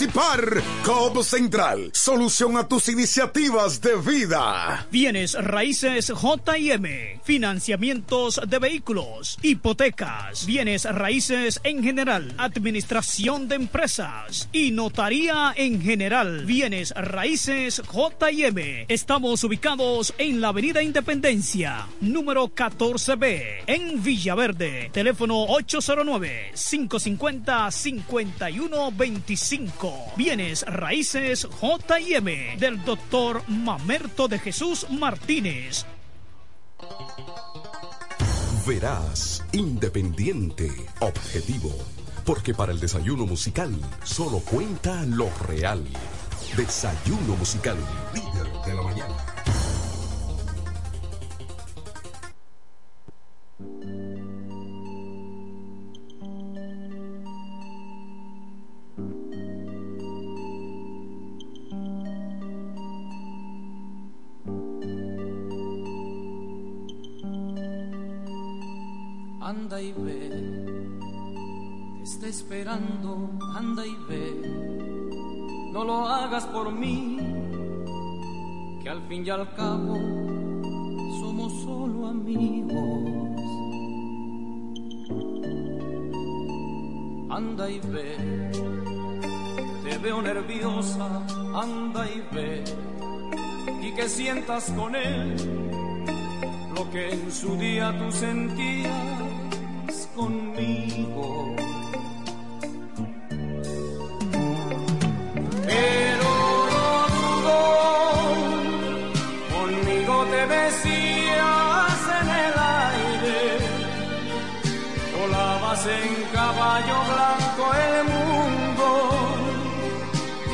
COP Central, solución a tus iniciativas de vida. Bienes raíces JM, financiamientos de vehículos, hipotecas, bienes raíces en general, administración de empresas y notaría en general. Bienes raíces JM. Estamos ubicados en la Avenida Independencia, número 14B, en Villaverde. Teléfono 809 550 5125 Bienes Raíces JM del doctor Mamerto de Jesús Martínez. Verás, independiente, objetivo. Porque para el desayuno musical solo cuenta lo real. Desayuno musical, líder de la mañana. Anda y ve, te está esperando, anda y ve, no lo hagas por mí, que al fin y al cabo somos solo amigos. Anda y ve, te veo nerviosa, anda y ve, y que sientas con él lo que en su día tú sentías conmigo. Pero no dudo, conmigo te besías en el aire, volabas en caballo blanco el mundo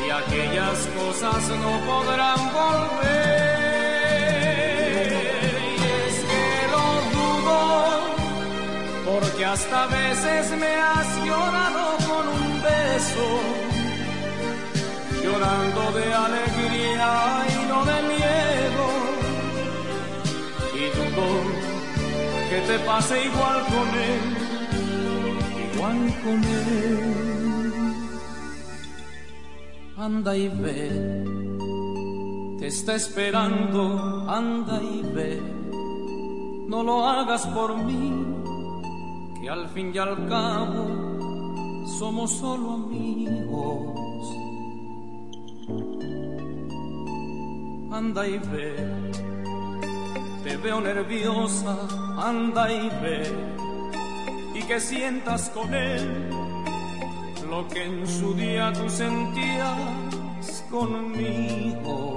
y aquellas cosas no podrán volver. Hasta veces me has llorado con un beso, llorando de alegría y no de miedo. Y dudo que te pase igual con él, igual con él. Anda y ve, te está esperando, anda y ve. No lo hagas por mí, que al fin y al cabo somos solo amigos. Anda y ve, te veo nerviosa, anda y ve. Y que sientas con él lo que en su día tú sentías conmigo.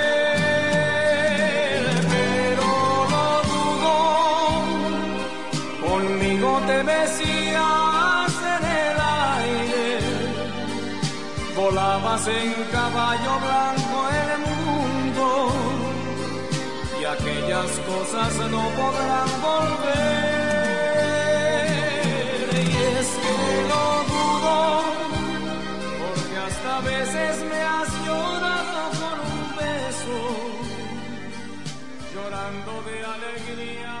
volabas en caballo blanco el mundo y aquellas cosas no podrán volver. Y es que lo dudo, porque hasta veces me has llorado con un beso, llorando de alegría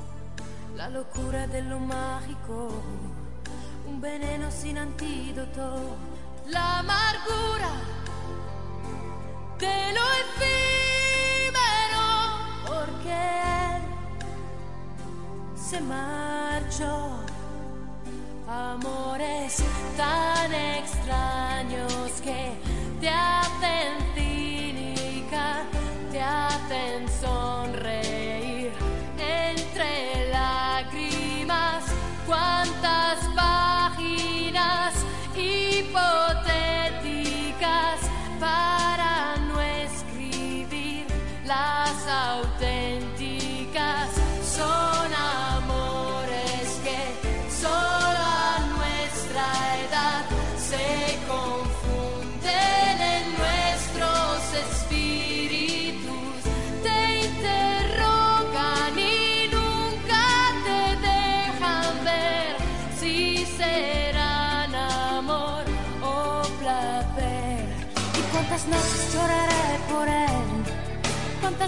la locura de lo mágico, un veneno sin antídoto, la amargura de lo efímero, porque él se marchó. Amores tan extraños que te hacen cínica, te hacen sonreír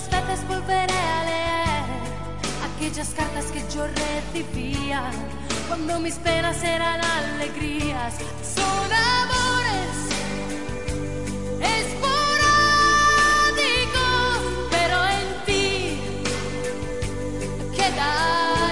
¿Cuántas veces volveré a leer aquellas cartas que yo recibía cuando mis penas eran alegrías? Son amores esporádicos, pero en ti quedarán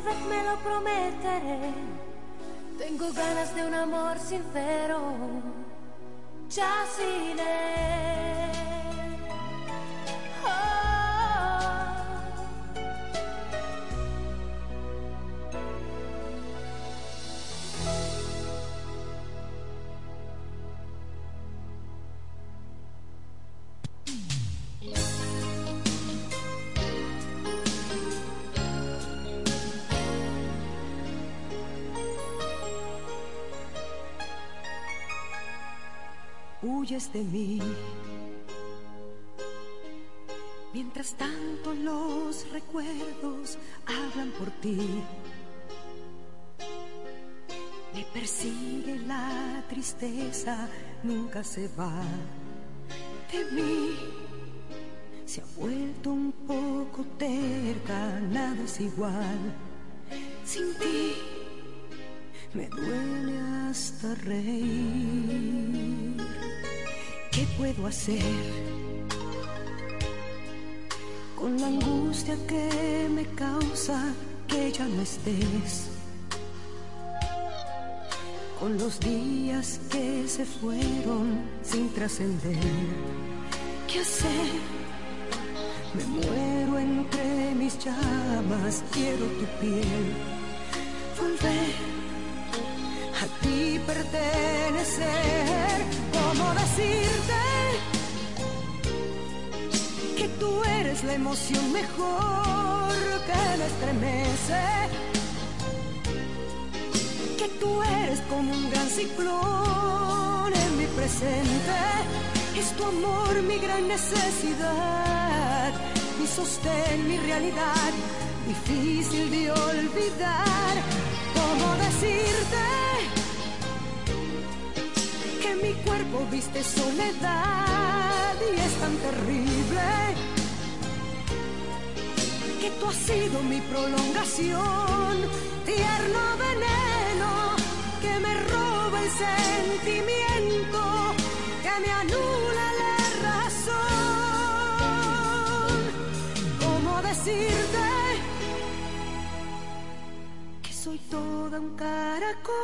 vez me lo prometeré. Tengo ganas de un amor sincero, ya sin él. De mí. Mientras tanto los recuerdos hablan por ti. Me persigue la tristeza, nunca se va de mí. Se ha vuelto un poco terca, nada es igual. Sin ti me duele hasta reír. ¿Qué puedo hacer con la angustia que me causa que ya no estés? Con los días que se fueron sin trascender. ¿Qué hacer? Me muero entre mis llamas, quiero tu piel. Volver a ti pertenecer. ¿Cómo decirte que tú eres la emoción mejor que me estremece? Que tú eres como un gran ciclón en mi presente. Es tu amor mi gran necesidad, mi sostén, mi realidad, difícil de olvidar. ¿Cómo decirte? que mi cuerpo viste soledad y es tan terrible que tú has sido mi prolongación, tierno veneno que me roba el sentimiento, que me anula la razón. ¿Cómo decirte soy toda un caracol?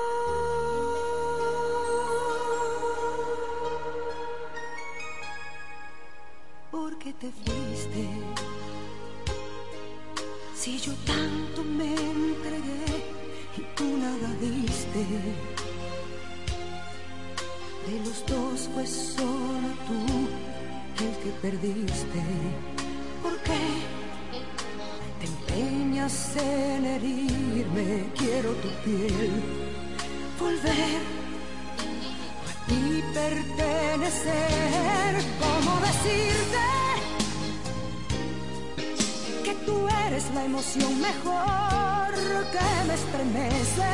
porque te fuiste. Si yo tanto me entregué y tú nada diste, de los dos fue solo tú el que perdiste. ¿Por qué te empeñas en herirme? Quiero tu piel, volver y pertenecer. ¿Cómo decirte que tú eres la emoción mejor que me estremece?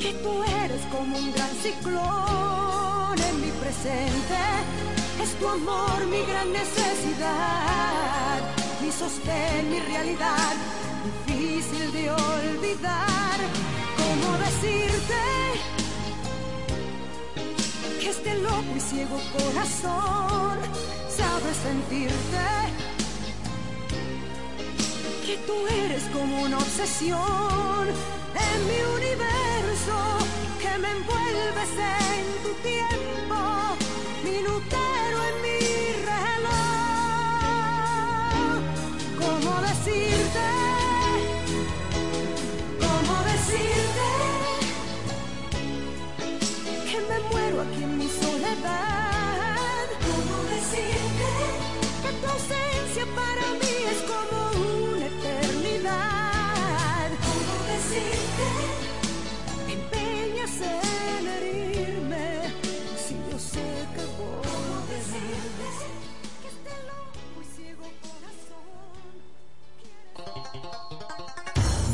que tú eres como un gran ciclón en mi presente. Es tu amor mi gran necesidad, sostén, mi realidad, difícil de olvidar. ¿Cómo decirte que este loco y ciego corazón sabe sentirte? Que tú eres como una obsesión en mi universo, que me envuelves en tu tiempo, minutero decirte?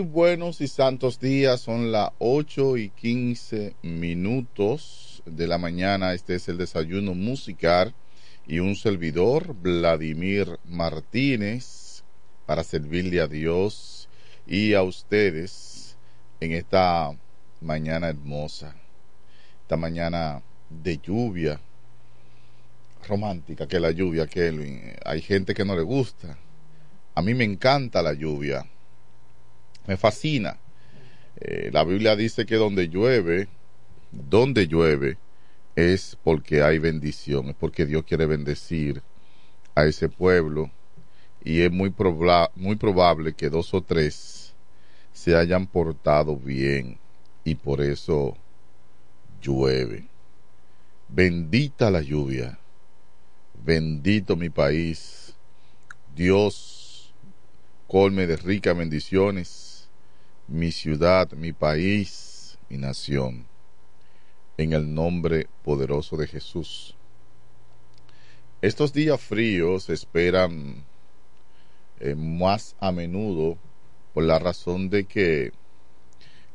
Buenos y santos días, son las 8 y 15 minutos de la mañana. Este es el desayuno musical y un servidor, Vladimir Martínez, para servirle a Dios y a ustedes en esta mañana hermosa, esta mañana de lluvia, romántica que la lluvia, Kelvin. Hay gente que no le gusta. A mí me encanta la lluvia me fascina. Eh, la Biblia dice que donde llueve, donde llueve, es porque hay bendición, es porque Dios quiere bendecir a ese pueblo y es muy, proba muy probable que dos o tres se hayan portado bien y por eso llueve. Bendita la lluvia, bendito mi país, Dios colme de ricas bendiciones mi ciudad, mi país, mi nación, en el nombre poderoso de Jesús. Estos días fríos se esperan eh, más a menudo por la razón de que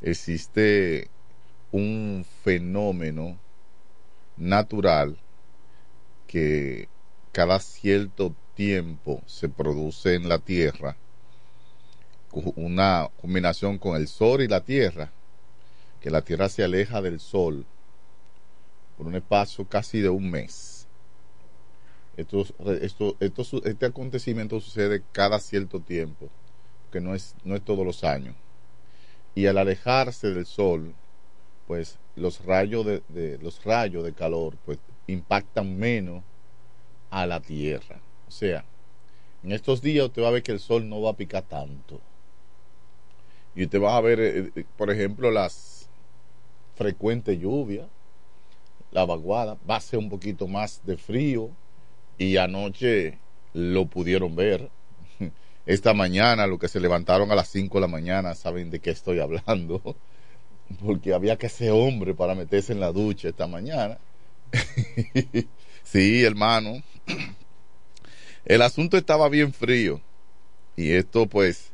existe un fenómeno natural que cada cierto tiempo se produce en la tierra una combinación con el sol y la tierra, que la tierra se aleja del sol por un espacio casi de un mes. Esto, esto, esto, este acontecimiento sucede cada cierto tiempo, que no es, no es todos los años. Y al alejarse del sol, pues los rayos de, de, los rayos de calor pues impactan menos a la tierra. O sea, en estos días usted va a ver que el sol no va a picar tanto y usted va a ver, eh, eh, por ejemplo, las frecuentes lluvias, la vaguada, va a ser un poquito más de frío y anoche lo pudieron ver. *laughs* Esta mañana, lo que se levantaron a las 5 de la mañana, saben de qué estoy hablando, *laughs* porque había que ser hombre para meterse en la ducha esta mañana. *laughs* sí, hermano. *clears throat* El asunto estaba bien frío y esto pues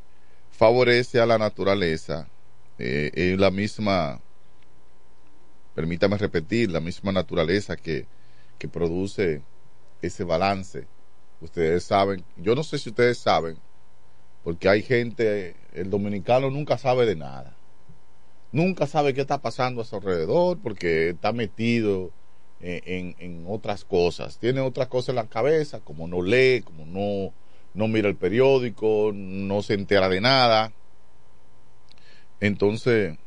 favorece a la naturaleza. Eh, es la misma, permítame repetir, la misma naturaleza que, que produce ese balance. Ustedes saben, yo no sé si ustedes saben, porque hay gente, el dominicano nunca sabe de nada. Nunca sabe qué está pasando a su alrededor porque está metido en, en, en otras cosas. Tiene otras cosas en la cabeza, como no lee, como no, no mira el periódico, no se entera de nada. Entonces,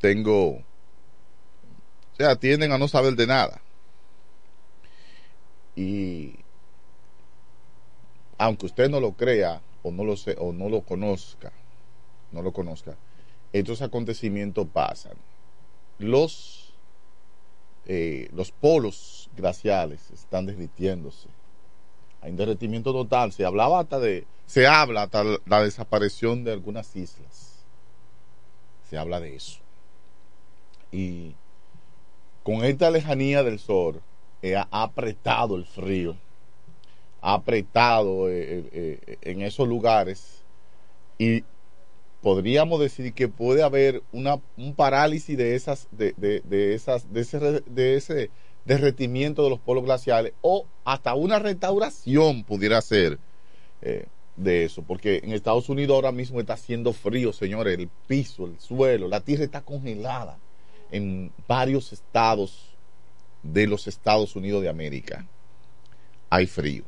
tengo, o sea, tienden a no saber de nada. Y aunque usted no lo crea o no lo o no lo conozca, no lo conozca, estos acontecimientos pasan. los, eh, los polos glaciales están derritiéndose. Hay un derretimiento total. Se hablaba hasta de, se habla hasta la desaparición de algunas islas. Se habla de eso. Y con esta lejanía del sol, eh, ha apretado el frío, ha apretado eh, eh, en esos lugares y podríamos decir que puede haber una, un parálisis de esas, de, de, de esas, de ese, de ese derretimiento de los polos glaciales o hasta una restauración pudiera ser eh, de eso, porque en Estados Unidos ahora mismo está haciendo frío, señores, el piso, el suelo, la tierra está congelada en varios estados de los Estados Unidos de América. Hay frío.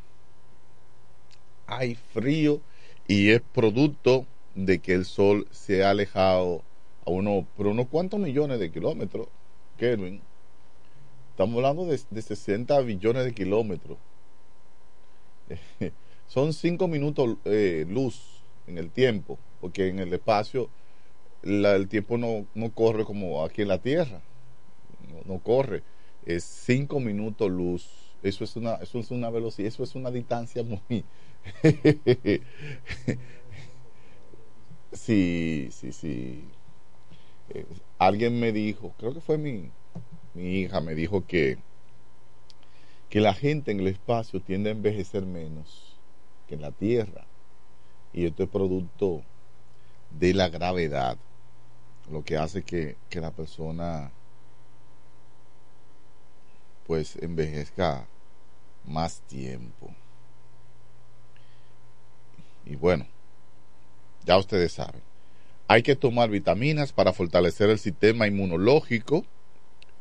Hay frío y es producto de que el sol se ha alejado a uno, por unos cuantos millones de kilómetros, Kelvin. Estamos hablando de, de 60 billones de kilómetros. *laughs* Son 5 minutos eh, luz en el tiempo, porque en el espacio la, el tiempo no, no, corre como aquí en la Tierra. No, no corre. Es 5 minutos luz. Eso es una, eso es una velocidad, eso es una distancia muy. *laughs* sí, sí, sí. Eh, alguien me dijo, creo que fue mi, mi hija, me dijo que, que la gente en el espacio tiende a envejecer menos que en la Tierra. Y esto es producto de la gravedad, lo que hace que, que la persona pues envejezca más tiempo. Y bueno, ya ustedes saben, hay que tomar vitaminas para fortalecer el sistema inmunológico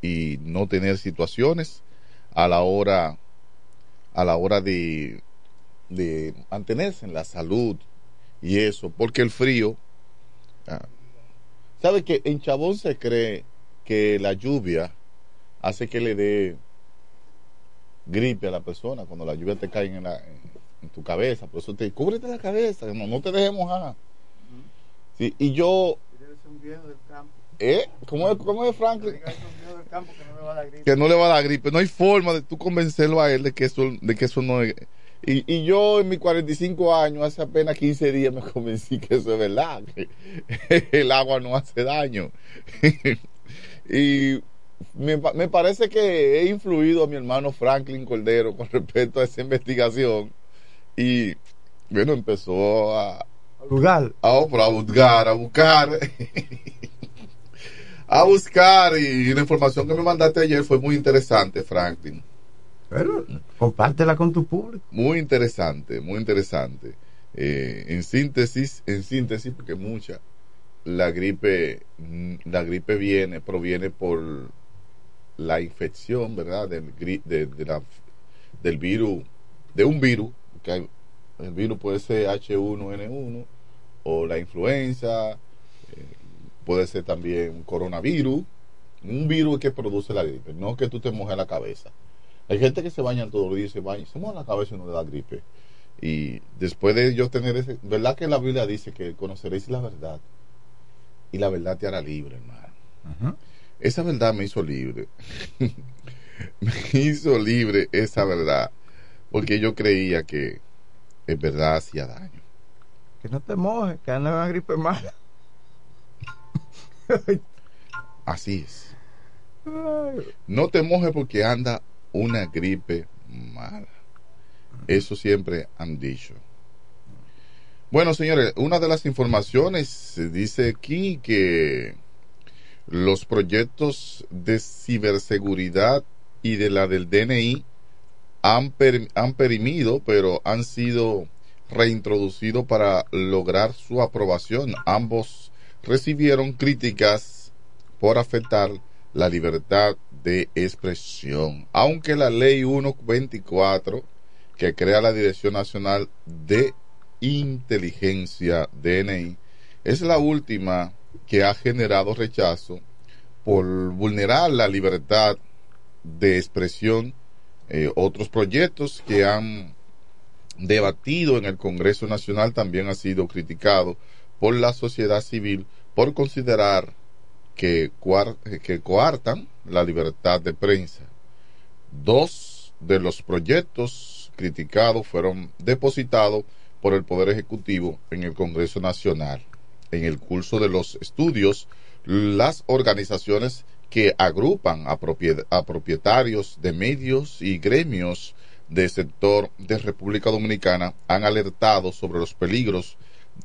y no tener situaciones a la hora a la hora de, de mantenerse en la salud y eso, porque el frío ah, sabe que en Chabón se cree que la lluvia hace que le dé gripe a la persona cuando la lluvia te cae en, la, en, tu cabeza, por eso te cúbrete la cabeza, no, no te dejes mojar. Sí, y yo ¿Eh? ¿Cómo es, cómo es Franklin? Que no le va a dar gripe. No hay forma de tú convencerlo a él de que eso, de que eso no es. Y, y yo en mis 45 años, hace apenas 15 días, me convencí que eso es verdad, que *laughs* el agua no hace daño. *laughs* y me, me, parece que he influido a mi hermano Franklin Cordero con respecto a esa investigación. Y bueno, empezó a, a a, a buscar, a buscar *laughs* a buscar y la información que me mandaste ayer fue muy interesante, Franklin. Pero compártela con tu público. Muy interesante, muy interesante. Eh, en síntesis, en síntesis, porque mucha, la gripe, la gripe viene, proviene por la infección, ¿verdad? Del, de, de la, del virus, de un virus, que el virus puede ser H1N1 o la influenza, puede ser también un coronavirus, un virus que produce la gripe, no que tú te mojes la cabeza. Hay gente que se baña todos los días, se baña, se moja la cabeza y no le da gripe. Y después de yo tener ese, ¿verdad que la Biblia dice que conoceréis la verdad? Y la verdad te hará libre, hermano. Uh -huh. Esa verdad me hizo libre. *laughs* me hizo libre esa verdad. Porque yo creía que en verdad hacía daño. Que no te mojes, que anda una gripe mala. *laughs* Así es. No te mojes porque anda una gripe mala. Eso siempre han dicho. Bueno, señores, una de las informaciones dice aquí que los proyectos de ciberseguridad y de la del DNI han, han perimido, pero han sido reintroducidos para lograr su aprobación. Ambos recibieron críticas por afectar la libertad de expresión, aunque la ley 124 que crea la Dirección Nacional de Inteligencia DNI es la última que ha generado rechazo por vulnerar la libertad de expresión. Eh, otros proyectos que han debatido en el Congreso Nacional también han sido criticados por la sociedad civil por considerar que, coartan la libertad de prensa. Dos de los proyectos criticados fueron depositados por el Poder Ejecutivo en el Congreso Nacional. En el curso de los estudios, las organizaciones que agrupan a propietarios de medios y gremios del sector de República Dominicana han alertado sobre los peligros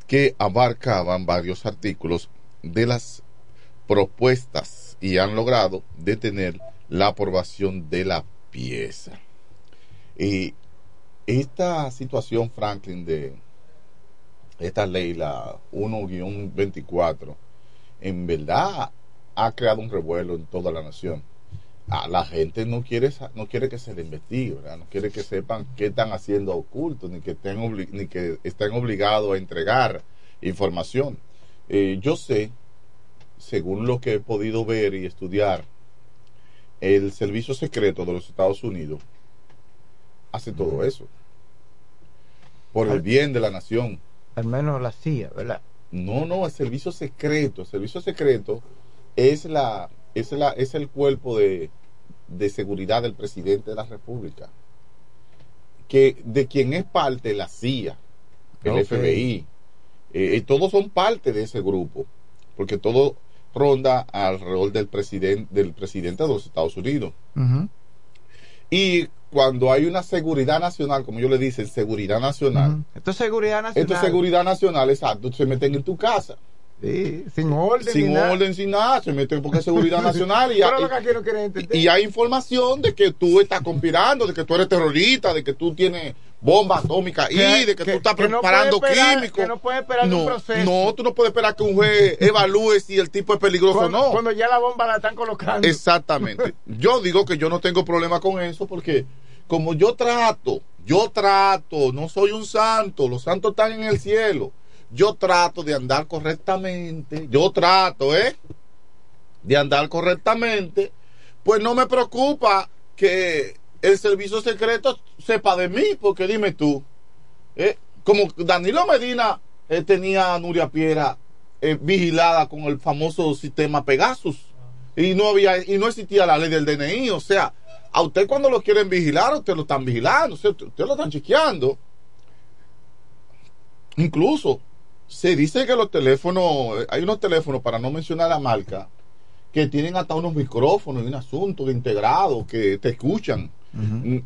que abarcaban varios artículos de las propuestas y han logrado detener la aprobación de la pieza. Y esta situación, Franklin, de esta ley, la 1-24, en verdad ha creado un revuelo en toda la nación. La gente no quiere no quiere que se le investigue, ¿verdad? no quiere que sepan qué están haciendo oculto, ni que estén, ni que estén obligados a entregar información. Eh, yo sé, según lo que he podido ver y estudiar, el servicio secreto de los Estados Unidos hace todo eso por el bien de la nación. Al menos la CIA, ¿verdad? No, no, el servicio secreto. El servicio secreto es la, es la, es el cuerpo de, de seguridad del presidente de la República. Que, de quien es parte la CIA, el. FBI. Eh, eh, todos son parte de ese grupo. Porque todo ronda alrededor del presidente, del presidente de los Estados Unidos. Y cuando hay una seguridad nacional, como yo le dicen, seguridad nacional, Esto es seguridad nacional. esto es seguridad nacional, exacto, se meten en tu casa. Sí, sin orden. Sin ni nada. orden, sin nada, se meten porque es seguridad *laughs* nacional y, entender. y hay información de que tú estás conspirando, de que tú eres terrorista, de que tú tienes bombas atómicas y de que, que- tú estás que preparando esperar- químicos. que no puede esperar de un no, proceso. no, tú no puedes esperar que un juez *laughs* evalúe si el tipo es peligroso cuando, o no. cuando ya la bomba la están colocando. Exactamente. *laughs* Yo digo que yo no tengo problema con eso porque como yo trato, yo trato, no soy un santo, los santos están en el cielo. Yo trato de andar correctamente, yo trato, ¿eh? De andar correctamente, pues no me preocupa que el servicio secreto sepa de mí, porque dime tú, ¿eh? como Danilo Medina eh, tenía a Nuria Piera eh, vigilada con el famoso sistema Pegasus y no había y no existía la ley del DNI, o sea, a usted cuando lo quieren vigilar, usted lo están vigilando, o usted lo están chequeando. Incluso se dice que los teléfonos, hay unos teléfonos para no mencionar la marca que tienen hasta unos micrófonos y un asunto integrado que te escuchan.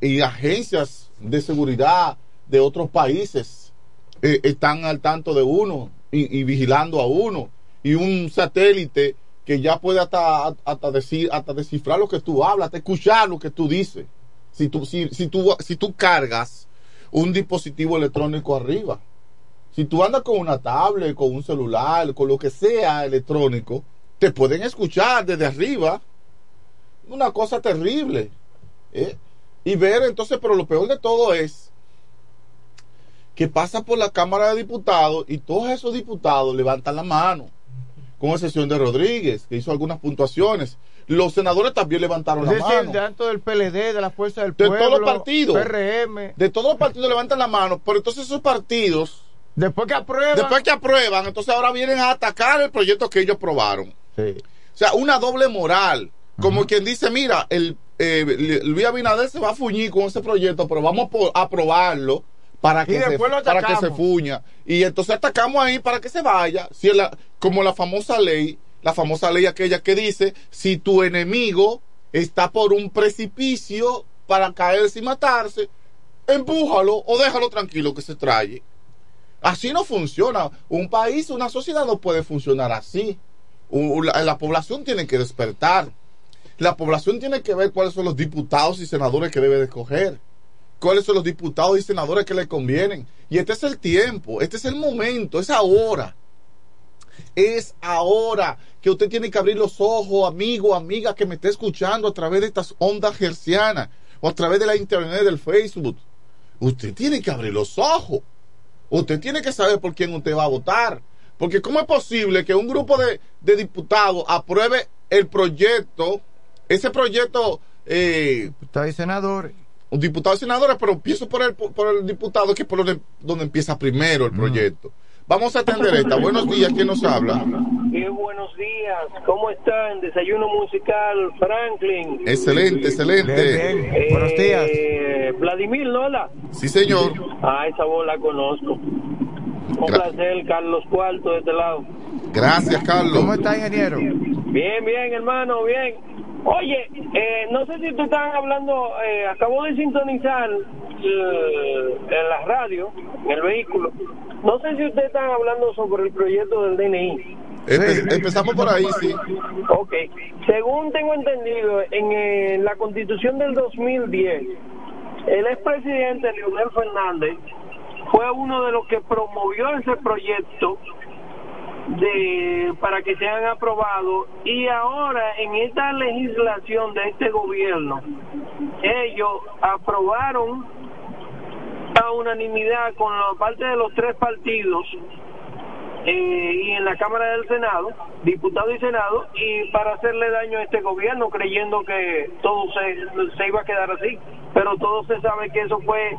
Y agencias de seguridad de otros países eh, están al tanto de uno y, y vigilando a uno. Y un satélite que ya puede hasta, hasta decir hasta descifrar lo que tú hablas hasta escuchar lo que tú dices. Si tú si, si tú si tú cargas un dispositivo electrónico arriba si tú andas con una tablet con un celular con lo que sea electrónico te pueden escuchar desde arriba una cosa terrible ¿eh? y ver entonces pero lo peor de todo es que pasa por la Cámara de Diputados y todos esos diputados levantan la mano, con excepción de Rodríguez, que hizo algunas puntuaciones. Los senadores también levantaron Es la mano. tanto del PLD, de la Fuerza del De Pueblo, todos los partidos. PRM. De todos los partidos levantan la mano, pero entonces esos partidos, Después que aprueban. después que aprueban, entonces ahora vienen a atacar el proyecto que ellos aprobaron. Sí. O sea, una doble moral. Como quien dice, mira, el eh, Luis Abinader se va a fuñir con ese proyecto, pero vamos a aprobarlo para que, se, para que se fuña. Y entonces atacamos ahí para que se vaya. Si la, como la famosa ley, la famosa ley aquella que dice, si tu enemigo está por un precipicio para caerse y matarse, empújalo o déjalo tranquilo que se traye. Así no funciona. Un país, una sociedad no puede funcionar así. La, la población tiene que despertar. La población tiene que ver cuáles son los diputados y senadores que debe de escoger. Cuáles son los diputados y senadores que le convienen. Y este es el tiempo, este es el momento, es ahora. Es ahora que usted tiene que abrir los ojos, amigo, amiga, que me esté escuchando a través de estas ondas hercianas o a través de la internet, del Facebook. Usted tiene que abrir los ojos. Usted tiene que saber por quién usted va a votar. Porque ¿cómo es posible que un grupo de, de diputados apruebe el proyecto, ese proyecto, eh, Diputados y senadores. un diputado y senadores, pero empiezo por el, por el diputado, que es por donde, donde empieza primero el proyecto. Vamos a atender esta. Buenos días, ¿quién nos habla? Qué buenos días, ¿cómo están? Desayuno musical, Franklin. Excelente, excelente. Eh, Buenos días. Vladimir Lola. Sí, señor. Ah, esa voz la conozco. Un Gra- placer, Carlos Cuarto, de este lado. Gracias, Carlos. ¿Cómo está, ingeniero? Bien, bien, hermano, bien. Oye, eh, no sé si tú están hablando, eh, acabo de sintonizar eh, en la radio, en el vehículo. No sé si ustedes están hablando sobre el proyecto del DNI. Empe- empezamos por ahí, sí. Ok, según tengo entendido, en eh, la constitución del 2010, el expresidente Leonel Fernández fue uno de los que promovió ese proyecto de para que sean aprobados y ahora en esta legislación de este gobierno ellos aprobaron a unanimidad con la parte de los tres partidos eh, y en la Cámara del Senado, diputado y Senado, y para hacerle daño a este gobierno, creyendo que todo se, se iba a quedar así. Pero todo se sabe que eso fue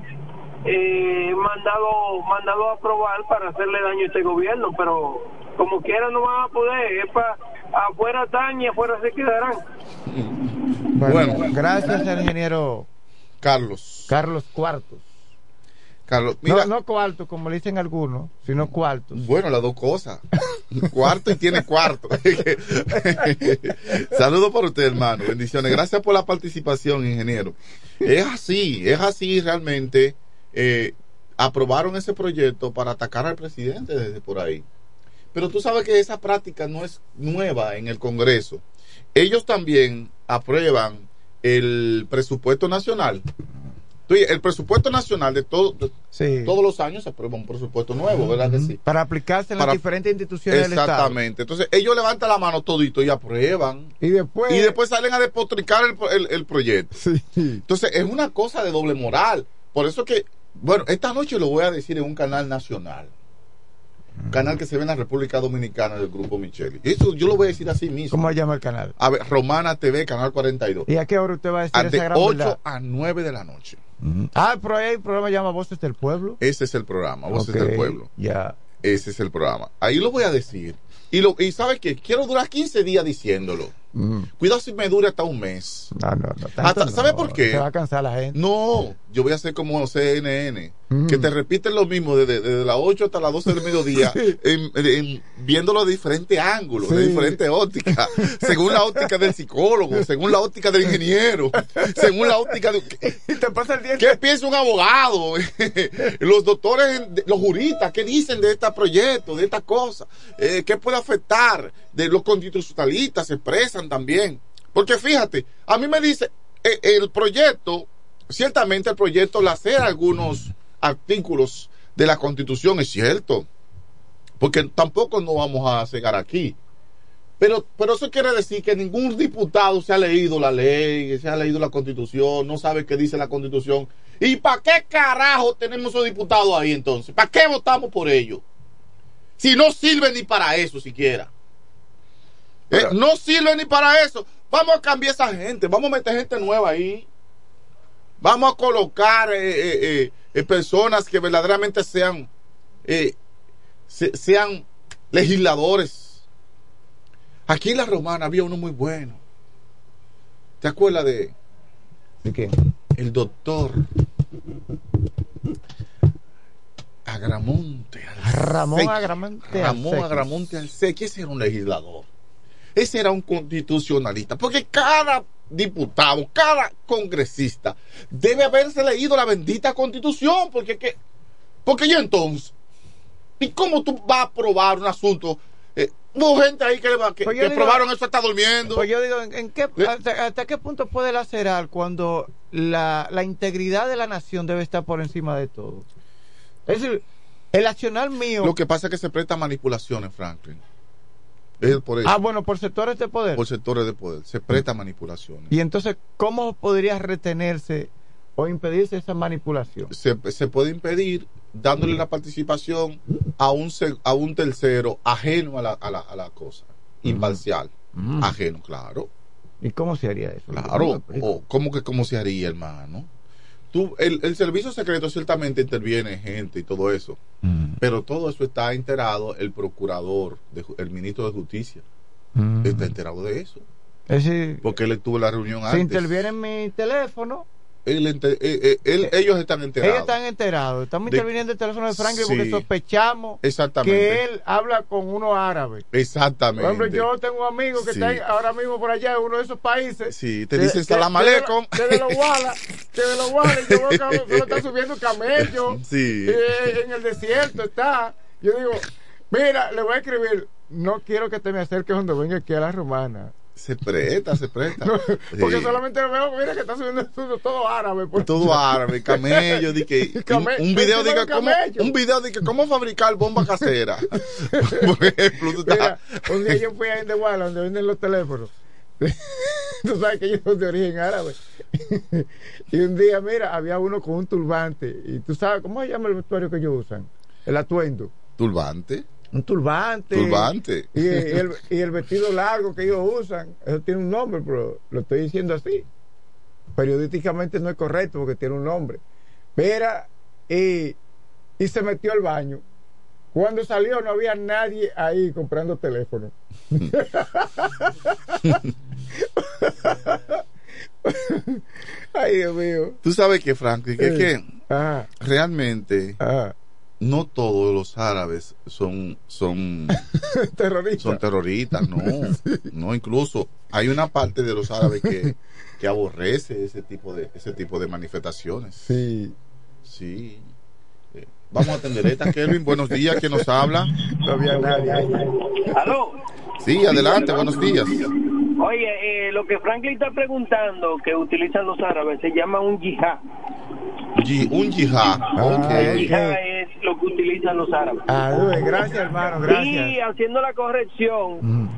eh, mandado mandado a aprobar para hacerle daño a este gobierno, pero como quiera no van a poder, es pa, afuera están y afuera se quedarán. Bueno, Bueno. gracias al ingeniero Carlos. Carlos Cuartos. Carlos, mira. No, no cuarto, como le dicen algunos, sino cuartos. Bueno, las dos cosas. Cuarto y tiene cuarto. *laughs* Saludos para usted, hermano. Bendiciones. Gracias por la participación, ingeniero. Es así, es así realmente. Eh, aprobaron ese proyecto para atacar al presidente desde por ahí. Pero tú sabes que esa práctica no es nueva en el Congreso. Ellos también aprueban el presupuesto nacional. El presupuesto nacional de, todo, de todos los años se aprueba un presupuesto nuevo, ¿verdad que sí? Para aplicarse en Para- las diferentes instituciones del Estado. Exactamente. Entonces, ellos levantan la mano todito y aprueban. Y después. Y después salen a despotricar el, el- el proyecto. Entonces, es una cosa de doble moral. Por eso que, bueno, esta noche lo voy a decir en un canal nacional. Canal que se ve en la República Dominicana del Grupo Micheli. Eso yo lo voy a decir así mismo. ¿Cómo se llama el canal? A ver, Romana TV, canal 42. ¿Y a qué hora usted va a decir A esa de gran 8 verdad? a 9 de la noche. Ah, pero ahí hay un programa que llama Voces del Pueblo. Ese es el programa, Voces del Pueblo. Ya. Ese es el programa. Ahí lo voy a decir. Y, lo, y ¿sabe qué? Quiero durar 15 días diciéndolo. Mm. Cuidado si me dure hasta un mes. No, no, no. tanto Hasta- no. ¿Sabe por qué? Se va a cansar la gente. No, yo voy a hacer como CNN, Mm. que te repiten lo mismo desde, desde las 8 hasta las 12 del mediodía, *laughs* en- en- viéndolo de diferentes ángulos, de diferentes ópticas, según la óptica del psicólogo, según la óptica del ingeniero, según la óptica de... *laughs* Y te pasa el día ¿Qué piensa un abogado? *laughs* los doctores, los juristas, ¿qué dicen de este proyecto, de esta cosa? Eh, ¿Qué puede afectar? De los constitucionalistas se expresan también. Porque fíjate, a mí me dice, eh, el proyecto, ciertamente el proyecto hace algunos artículos de la constitución, es cierto. Porque tampoco nos vamos a cegar aquí. Pero, pero eso quiere decir que ningún diputado se ha leído la ley, se ha leído la constitución, no sabe qué dice la constitución. ¿Y para qué carajo tenemos esos diputados ahí entonces? ¿Para qué votamos por ellos? Si no sirve ni para eso siquiera. Eh, no sirve ni para eso. Vamos a cambiar esa gente, vamos a meter gente nueva ahí. Vamos a colocar eh, eh, eh, eh, personas que verdaderamente sean, eh, se- sean legisladores. Aquí en la romana había uno muy bueno. ¿Te acuerdas de? ¿De qué? El doctor Agramonte. Ramón Alcé. Agramonte Ramón Alcé. Agramonte Alcé, ese era un legislador. Ese era un constitucionalista. Porque cada diputado, cada congresista debe haberse leído la bendita constitución. Porque, que, porque yo entonces, ¿y cómo tú vas a aprobar un asunto? Eh, hubo gente ahí que, que, Pues que digo- aprobaron eso está durmiendo. Pues yo digo, ¿en, en qué, hasta, hasta qué punto puede lacerar cuando la, la integridad de la nación debe estar por encima de todo? Es decir, el accionar mío. Lo que pasa es que se presta manipulaciones, Franklin. Es por eso. Ah, bueno, por sectores de poder. por sectores de poder. Se presta a manipulaciones. Y entonces, ¿cómo podría retenerse o impedirse esa manipulación? Se, se puede impedir dándole la participación a un, a un tercero ajeno a la, a la, a la cosa. Imparcial. Ajeno, claro. ¿Y cómo se haría eso? Claro. O, ¿Cómo que cómo se haría, hermano? Tú, el, el servicio secreto ciertamente interviene gente y todo eso, Mm. pero todo eso está enterado el procurador, de el ministro de Justicia, Mm. está enterado de eso, Es decir, porque él estuvo en la reunión si antes. interviene en mi teléfono, Él ente- eh, eh, él- ellos están enterados. ellos están enterados. Estamos interviniendo en el teléfono de Franklin Sí. porque sospechamos que él habla con unos árabes. Exactamente. Por ejemplo, yo tengo un amigo que Sí. está ahora mismo por allá en uno de esos países. Sí, te dicen salam que de lo- aleikum. Que de los Wallace, que de los Wallace, yo veo que está *laughs* subiendo camello. Sí. eh, en el desierto está. Yo digo, mira, le voy a escribir, no quiero que te me acerques cuando venga aquí a la romana. Se presta, se presta. Porque Sí. solamente lo veo, mira que está subiendo todo árabe. por- Todo árabe, camello, di que, *laughs* Came- un, un video un cómo, un video de que cómo fabricar bomba casera. *laughs* Por ejemplo, tú Mira, estás- un día yo fui a Indewala, donde venden los teléfonos. *laughs* Tú sabes que ellos son de origen árabe. y un día, mira, había uno con un turbante. Y tú sabes, ¿cómo se llama el vestuario que ellos usan? El atuendo. turbante. Un turbante. Turbante. Y, y el, y el vestido largo que ellos usan. Eso tiene un nombre, pero lo estoy diciendo así. Periodísticamente no es correcto porque tiene un nombre. Mira, y, y se metió al baño. Cuando salió no había nadie ahí comprando teléfono. *laughs* Ay, Dios mío. Tú sabes que, Franklin, que, que Ajá. No todos los árabes son son *laughs* terroristas. son terroristas, no, *laughs* no incluso hay una parte de los árabes que, que aborrece ese tipo de ese tipo de manifestaciones. Sí, sí. Vamos a atender esta, Kelvin. Buenos días, ¿quién nos habla? No había nadie. ¿Aló? Sí, adelante, buenos días. Oye, eh, lo que Franklin está preguntando que utilizan los árabes se llama un yihad. Yi- un yihad. ok. El yihad es lo que utilizan los árabes. Ah, gracias, hermano, gracias. Y haciendo la corrección,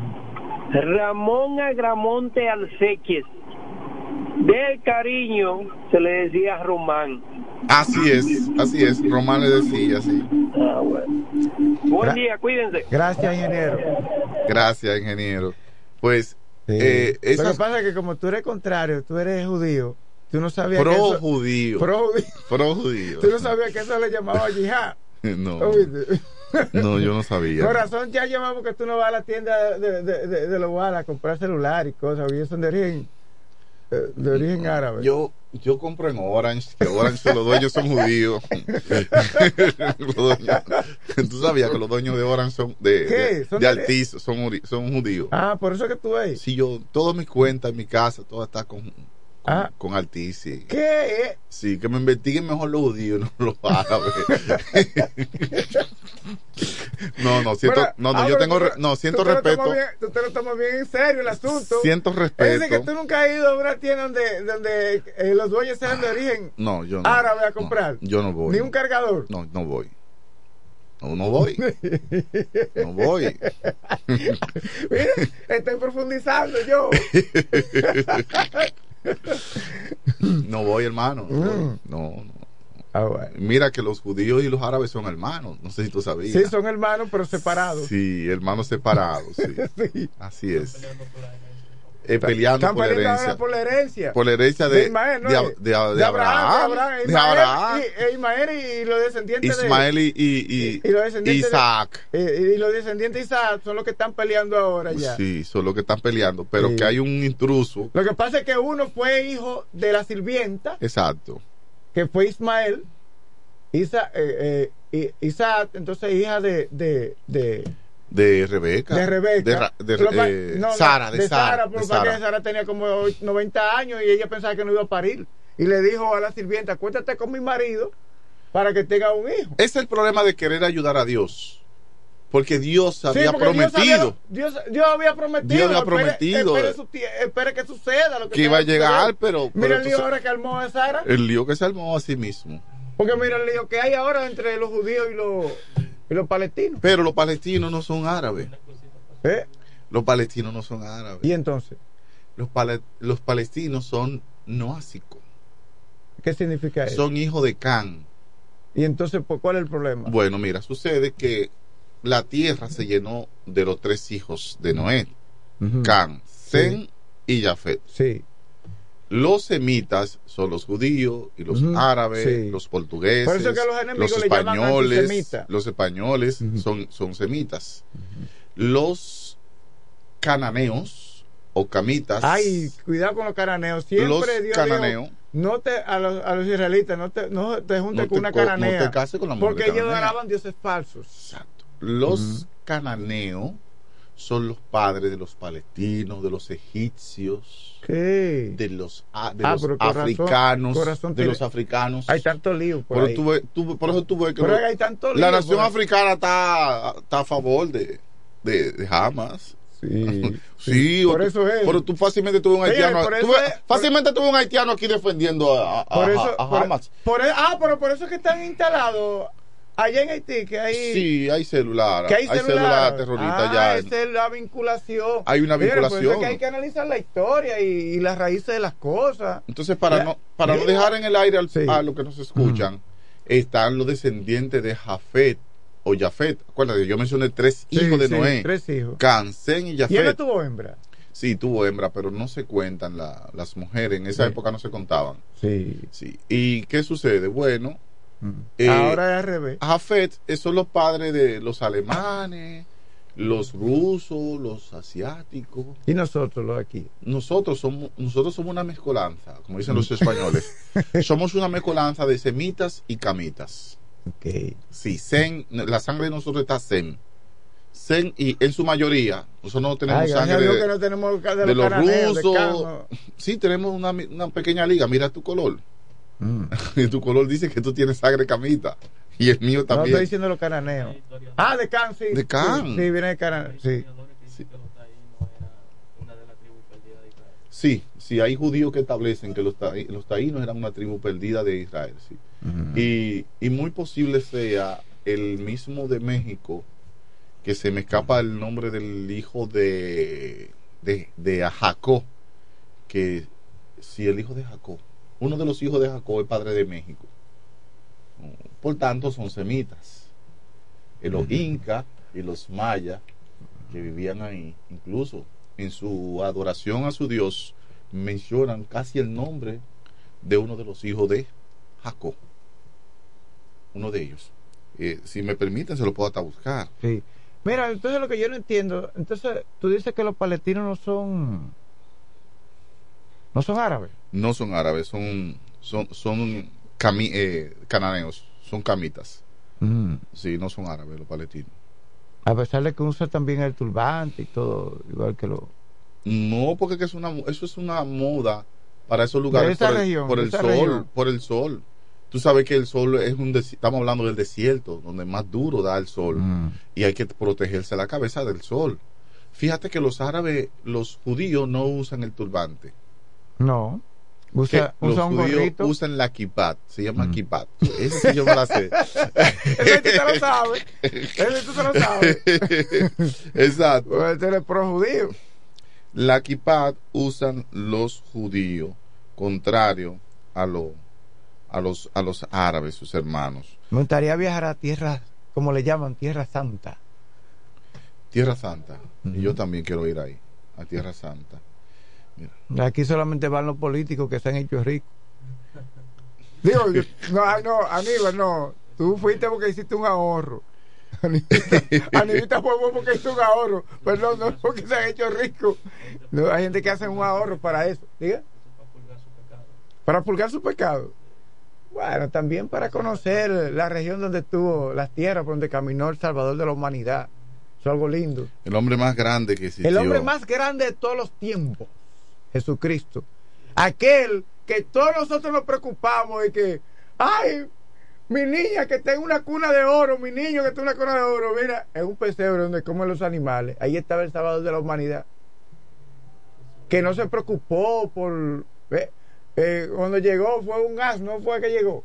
Ramón Agramonte Alcequies, del cariño se le decía Román. Así es, así es. Román le decía así. Ah, bueno. Buen Gra- día, cuídense. Gracias, ingeniero. Gracias, ingeniero. Pues, eh, Lo que pasa es que como tú eres contrario, tú eres judío, tú no sabías que pro eso... judío. Pro judío. Pro judío. Tú no sabías que eso le llamaba yihad. *laughs* No, no, yo no sabía. Corazón, ya llevamos que tú no vas a la tienda de, de, de, de los Wallace a comprar celular y cosas, ellos son de origen, de origen árabe. Yo, yo compro en Orange, que Orange los dueños son judíos. *laughs* Tú sabías que los dueños de Orange son de, de, ¿Son de de- Altiz, son, judíos. Ah, por eso que tú ves. Si yo, todas mis cuentas en mi casa, todo está con, con, Ah. con Altiz. Sí. ¿Qué? Sí, que me investiguen mejor los judíos, no los *laughs* árabes. *laughs* no, no, siento, Bueno, no, no, ah, yo tengo, tú- no, tú siento te respeto. bien- Tú te lo tomas bien en serio el asunto. Siento Es respeto. decir, que tú nunca has ido a una tienda donde, donde eh, los dueños sean de origen No, yo no. árabe a comprar. No, yo no voy. Ni un cargador. No, no voy. No, no voy. No voy. *laughs* Mira, estoy profundizando yo. No voy, hermano. No, voy. Mm. no. no. Ah, bueno. Mira que los judíos y los árabes son hermanos. No sé si tú sabías. Sí, son hermanos, pero separados. Sí, hermanos separados. Sí. *laughs* Sí. Así es. Eh, peleando Están por la herencia. por la herencia. Por la herencia de, Ismael, ¿no? de, de Ab- de Abraham. de Abraham. Y, e Ismael y, los descendientes Ismael de y, y, y- los descendientes Isaac. eh, y los descendientes de Isaac son los que están peleando ahora ya. Sí, son los que están peleando. Pero Sí. que hay un intruso. Lo que pasa es que uno fue hijo de la sirvienta, Exacto. que fue Ismael, eh, eh, Isaac, entonces hija de, de, de, Rebeca. de Rebeca. De, eh, no, Sara, de, Sara. por de lo que Sara. Sara tenía como 90 años y ella pensaba que no iba a parir. Y le dijo a la sirvienta, acuéstate con mi marido para que tenga un hijo. Es el problema de querer ayudar a Dios. Porque Dios Sí, había porque Dios prometido había- Dios, Dios había prometido. Dios había espere- prometido, Espere, eh, su tie- espere que suceda lo que, que iba a llegar, pero, pero Mira el lío ahora que armó a Sara. el lío que se armó a sí mismo. Porque mira el lío que hay ahora entre los judíos y los, y los palestinos. Pero los palestinos no son árabes. ¿Eh? Los palestinos no son árabes. ¿Y entonces? Los, pale- los palestinos son noásicos. ¿Qué significa eso? Son hijos de Can. ¿Y entonces cuál es el problema? Bueno, mira, sucede que la tierra se llenó de los tres hijos de Noé. Ujú. Can, Sem y Jafet. Sí. Los semitas son los judíos y los árabes, sí. los portugueses, Por eso que a los españoles, los españoles son, son semitas. Los cananeos o camitas, Ay, cuidado con los cananeos. Siempre Los Dios dijo, cananeos. no te, a los, a los israelitas, no te, no te juntes No con te una co- no cananea. te cases con la mujer Porque de ellos cananea. adoraban dioses falsos. los cananeos son los padres de los palestinos, de los egipcios, ¿Qué? de los, de Ah, los africanos, de tiene- los africanos. Hay tanto lío por Pero ahí. tú ves- tú- por eso tú ves que hay tanto la nación por africana está, está a favor de, de, de Hamas. Sí, *laughs* sí, por tú- eso es. Pero tú fácilmente tuve un haitiano. por tú es- fácilmente tuve un haitiano aquí defendiendo a, a- Por eso, a por- Hamas. por ah, pero por eso es que están instalados allá en Haití, que hay, Sí, hay celular. que hay, hay celular. terrorista ah, ya. esa es la vinculación. Hay una eso vinculación. es que hay que analizar la historia y, y las raíces de las cosas. Entonces, para no para no dejar en el aire al, a los que nos escuchan, están los descendientes de Jafet o Jafet. Acuérdate, yo mencioné tres Sí, hijos de sí, Noé. tres hijos. Cansén y ¿Y él no Jafet. tuvo hembra? Sí, tuvo hembra, pero no se cuentan la- las mujeres. En esa Sí. época no se contaban. Sí. Sí. ¿Y qué sucede? Bueno, eh, Ahora es al revés. Jafet eh, son los padres de los alemanes, los rusos, los asiáticos. Y nosotros los aquí. Nosotros somos, nosotros somos una mezcolanza, como dicen los españoles. *laughs* somos una mezcolanza de semitas y camitas. Sí, Zen, la sangre de nosotros está Zen. Zen y en su mayoría, nosotros no tenemos Ay, sangre de, que no tenemos de, de los los rusos. Sí, tenemos una, una pequeña liga. Mira tu color. *laughs* y tu color dice que tú tienes sangre camita. Y el mío No también. estoy diciendo los cananeos. Ah, de Can, sí. De Can. Sí, sí, viene de Can, sí. Sí, sí, hay judíos que establecen que los, taí- los taínos eran una tribu perdida de Israel, sí. y, y muy posible sea el mismo de México, que se me escapa el nombre del hijo de, de, de Jacob, que si el hijo de Jacob, uno de los hijos de Jacob es padre de México. Por tanto, son semitas. Y los incas y los mayas que vivían ahí, incluso en su adoración a su Dios, mencionan casi el nombre de uno de los hijos de Jacob. Uno de ellos. Eh, si me permiten, se lo puedo hasta buscar. Sí. Mira, entonces lo que yo no entiendo, entonces tú dices que los palestinos no son no son árabes. No son árabes, son, son, son cami- eh, cananeos, son camitas. Sí, no son árabes los palestinos. A pesar de que usan también el turbante y todo, igual que los No, porque que es una, eso es una moda para esos lugares por el, región, por el sol, región. por el sol. Tú sabes que el sol es un estamos hablando del desierto, donde más duro da el sol Mm. y hay que protegerse la cabeza del sol. Fíjate que los árabes, los judíos no usan el turbante. No. Usa, los un judíos gorrito. usan la kipat, se llama kipat. Ese sí yo me la sé. *laughs* Ese tú te lo sabes. Ese tú te lo sabes. *laughs* Exacto. Pues tú eres pro judío. La kipat usan los judíos, contrario a, lo, a, los, a los árabes, sus hermanos. Me gustaría viajar a tierra, como le llaman, tierra santa. Tierra Santa. Y yo también quiero ir ahí, a Tierra Santa. Aquí solamente van los políticos que se han hecho ricos. *laughs* Digo, no, no, Aníbal, no. Tú fuiste porque hiciste un ahorro. *laughs* Anivita, Anivita fue vos porque hizo un ahorro. Perdón, no porque se han hecho ricos. No, hay gente que hace un ahorro para eso. Diga. Para pulgar su pecado. Bueno, también para conocer la región donde estuvo, las tierras por donde caminó el Salvador de la humanidad. Eso es algo lindo. El hombre más grande que existió. El hombre más grande de todos los tiempos, Jesucristo. Aquel que todos nosotros nos preocupamos y que, ay, mi niña que está en una cuna de oro, mi niño que está en una cuna de oro, mira, es un pesebre donde comen los animales. Ahí estaba el Salvador de la humanidad. Que no se preocupó por... eh, eh, cuando llegó fue un asno, fue que llegó.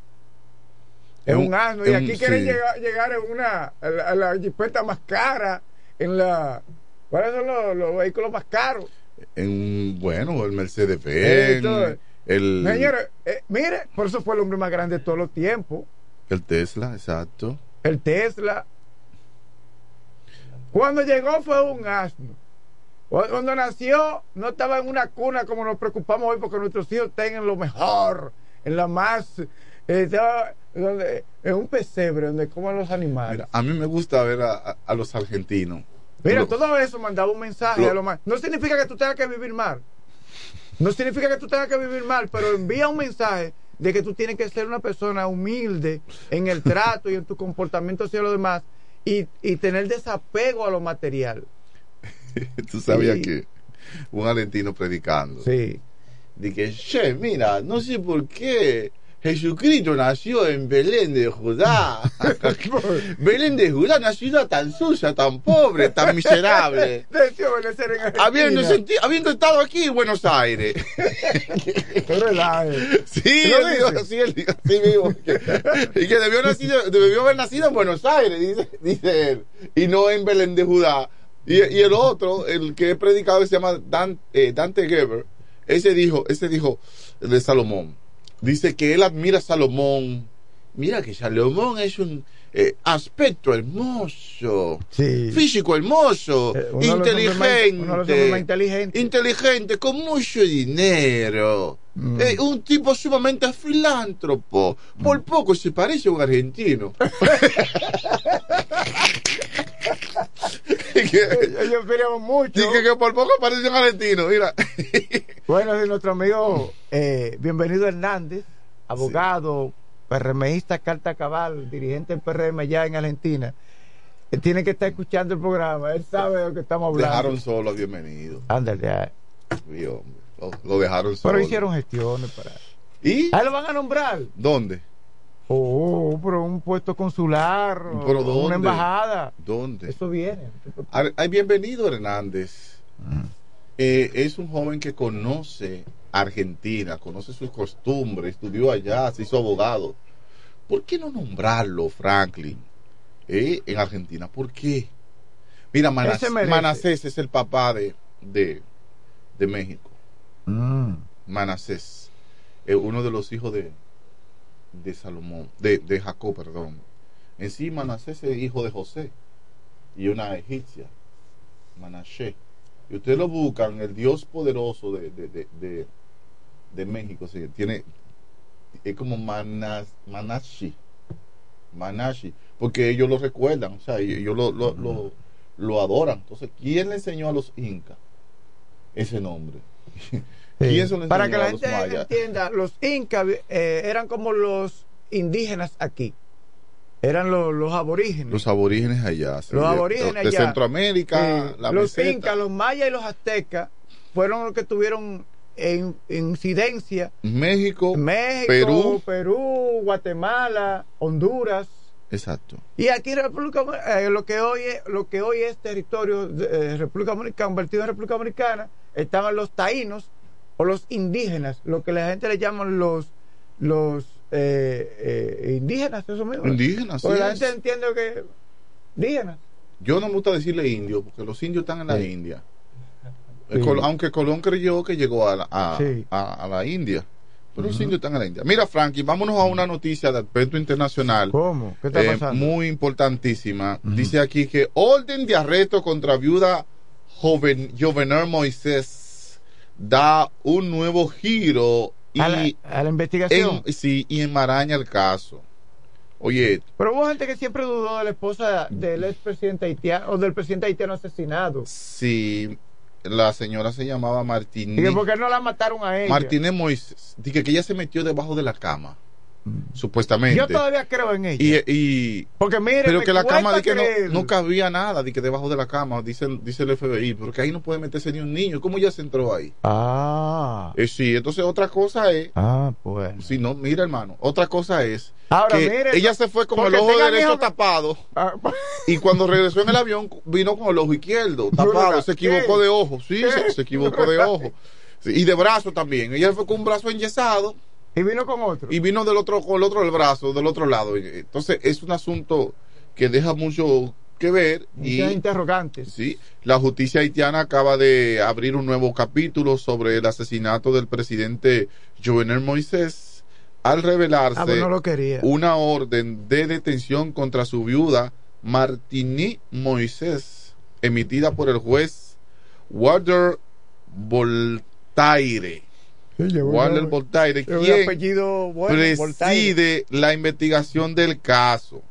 Es un, un- asno. Y es aquí un- quieren llegar, llegar en una, a la, a la más cara, en la... ¿Cuáles son los, los vehículos más caros? En, bueno, el Mercedes Benz, el, Señores, eh, mire, por eso fue el hombre más grande de todos los tiempos. el Tesla, exacto. El Tesla. Cuando llegó fue un asno. Cuando nació, no estaba en una cuna como nos preocupamos hoy porque nuestros hijos tengan lo mejor, en la más. eh, estaba donde, en un pesebre donde comen los animales. Mira, a mí me gusta ver a, a- a los argentinos. Mira, todo eso mandaba un mensaje a lo más. No significa que tú tengas que vivir mal. No significa que tú tengas que vivir mal, pero envía un mensaje de que tú tienes que ser una persona humilde en el trato y en tu comportamiento hacia los demás y, y tener desapego a lo material. *laughs* Tú sabías Sí. que un argentino predicando. Sí. Dije, che, mira, no sé por qué Jesucristo nació en Belén de Judá. *laughs* Belén de Judá, una ciudad tan sucia, tan pobre, tan miserable. *laughs* Habiendo, estado aquí en Buenos Aires. *laughs* Eh. Sí, ¿Lo él dijo, sí, él dijo así mismo. Que- y que debió, nacido- debió haber nacido en Buenos Aires, dice, dice él. Y no en Belén de Judá. Y, y el otro, el que he predicado, se llama Dan- eh, Dante Geber. Ese dijo, ese dijo de Salomón. Dice que él admira a Salomón. Mira que Salomón es un eh, aspecto hermoso, Sí. físico hermoso, Eh, más- inteligente, inteligente, con mucho dinero, Mm. Eh, un tipo sumamente filántropo. Por poco se parece a un argentino. *laughs* Ellos esperamos mucho. Dije que por poco parece un argentino, mira. Bueno, de nuestro amigo eh, Bienvenido Hernández, abogado, PRMista Carta Cabal, dirigente del PRM ya en Argentina, eh, tiene que estar escuchando el programa. Él sabe de lo que estamos hablando. Dejaron solo a bienvenido. Ándale. Sí, hombre. Lo, lo dejaron solo. pero hicieron gestiones para. ¿Y? Ahí lo van a nombrar. ¿Dónde? Oh, pero un puesto consular, o ¿Pero dónde? una embajada. ¿Dónde? Eso viene. Ar- ay, bienvenido Hernández. Eh, es un joven que conoce Argentina, conoce sus costumbres, estudió allá, se hizo abogado. ¿Por qué no nombrarlo, Franklin? eh, en Argentina. ¿Por qué? Mira, Manas-. Manasés es el papá de, de, de México. Mm. Manasés, eh, uno de los hijos de, de Salomón, de, de Jacob, perdón. En sí, Manasés es hijo de José y una egipcia, Manashe. Y ustedes lo buscan, el Dios poderoso de, de, de, de, México, sí, tiene, es como Manas, Manashi, Manashi, porque ellos lo recuerdan, o sea, ellos lo, lo, lo, lo adoran. Entonces, ¿quién le enseñó a los incas ese nombre? ¿Quién se lo Para que la gente mayas? entienda, los incas eh, eran como los indígenas aquí. Eran los, los aborígenes. Los aborígenes allá. sí, los de- aborígenes de, allá. Centroamérica, Sí, la los incas, los mayas y los aztecas fueron los que tuvieron en, incidencia México, México, Perú. Perú, Guatemala, Honduras. Exacto. Y aquí República eh, lo que hoy es, lo que hoy es territorio de eh, República Dominicana, convertido en República Dominicana, estaban los taínos o los indígenas, lo que la gente le llaman los los eh, eh, indígenas, eso mismo. Indígenas, Porque sí la es. gente entiende que indígenas. Yo no me gusta decirle indio, porque los indios están en la Sí. India. Sí. Col- aunque Colón creyó que llegó a la, a, Sí. a- a la India. Pero los indios están en la India. Mira, Frankie, vámonos a una noticia de aspecto internacional. ¿Cómo? ¿Qué está eh, pasando? muy importantísima. Dice aquí que orden de arresto contra viuda joven, Jovenel Moisés da un nuevo giro y, a, la, a la investigación. en- sí, y enmaraña el caso. Oye, Pero hubo gente que siempre dudó de la esposa del expresidente haitiano o del presidente haitiano asesinado. si la señora se llamaba Y Martínez. por qué no la mataron a ella. Martínez Moisés. Dije que ella se metió debajo de la cama. Supuestamente. Yo todavía creo en ella. Y, y- Porque mire, pero que la cama di que no, no cabía nada, di que debajo de la cama, dice, dice el FBI, porque ahí no puede meterse ni un niño. ¿Cómo ella se entró ahí? Ah. Eh, sí, entonces otra cosa es, Ah, pues. si no, mira hermano, otra cosa es Ahora, que mire, ella se fue con el ojo derecho tapado Ah, y cuando regresó en el avión vino con el ojo izquierdo *laughs* tapado, se equivocó de ojo, sí, se, se equivocó de ojo. Sí, y de brazo también, ella fue con un brazo enyesado Y vino con otro. y vino del otro con el otro del brazo, del otro lado. Entonces es un asunto que deja mucho que ver y Muchas interrogantes. sí, la justicia haitiana acaba de abrir un nuevo capítulo sobre el asesinato del presidente Jovenel Moisés al revelarse Ah, pues lo una orden de detención contra su viuda Martini Moisés emitida por el juez Walter Voltaire. Walter Voltaire, un quien apellido bueno, preside la investigación del caso.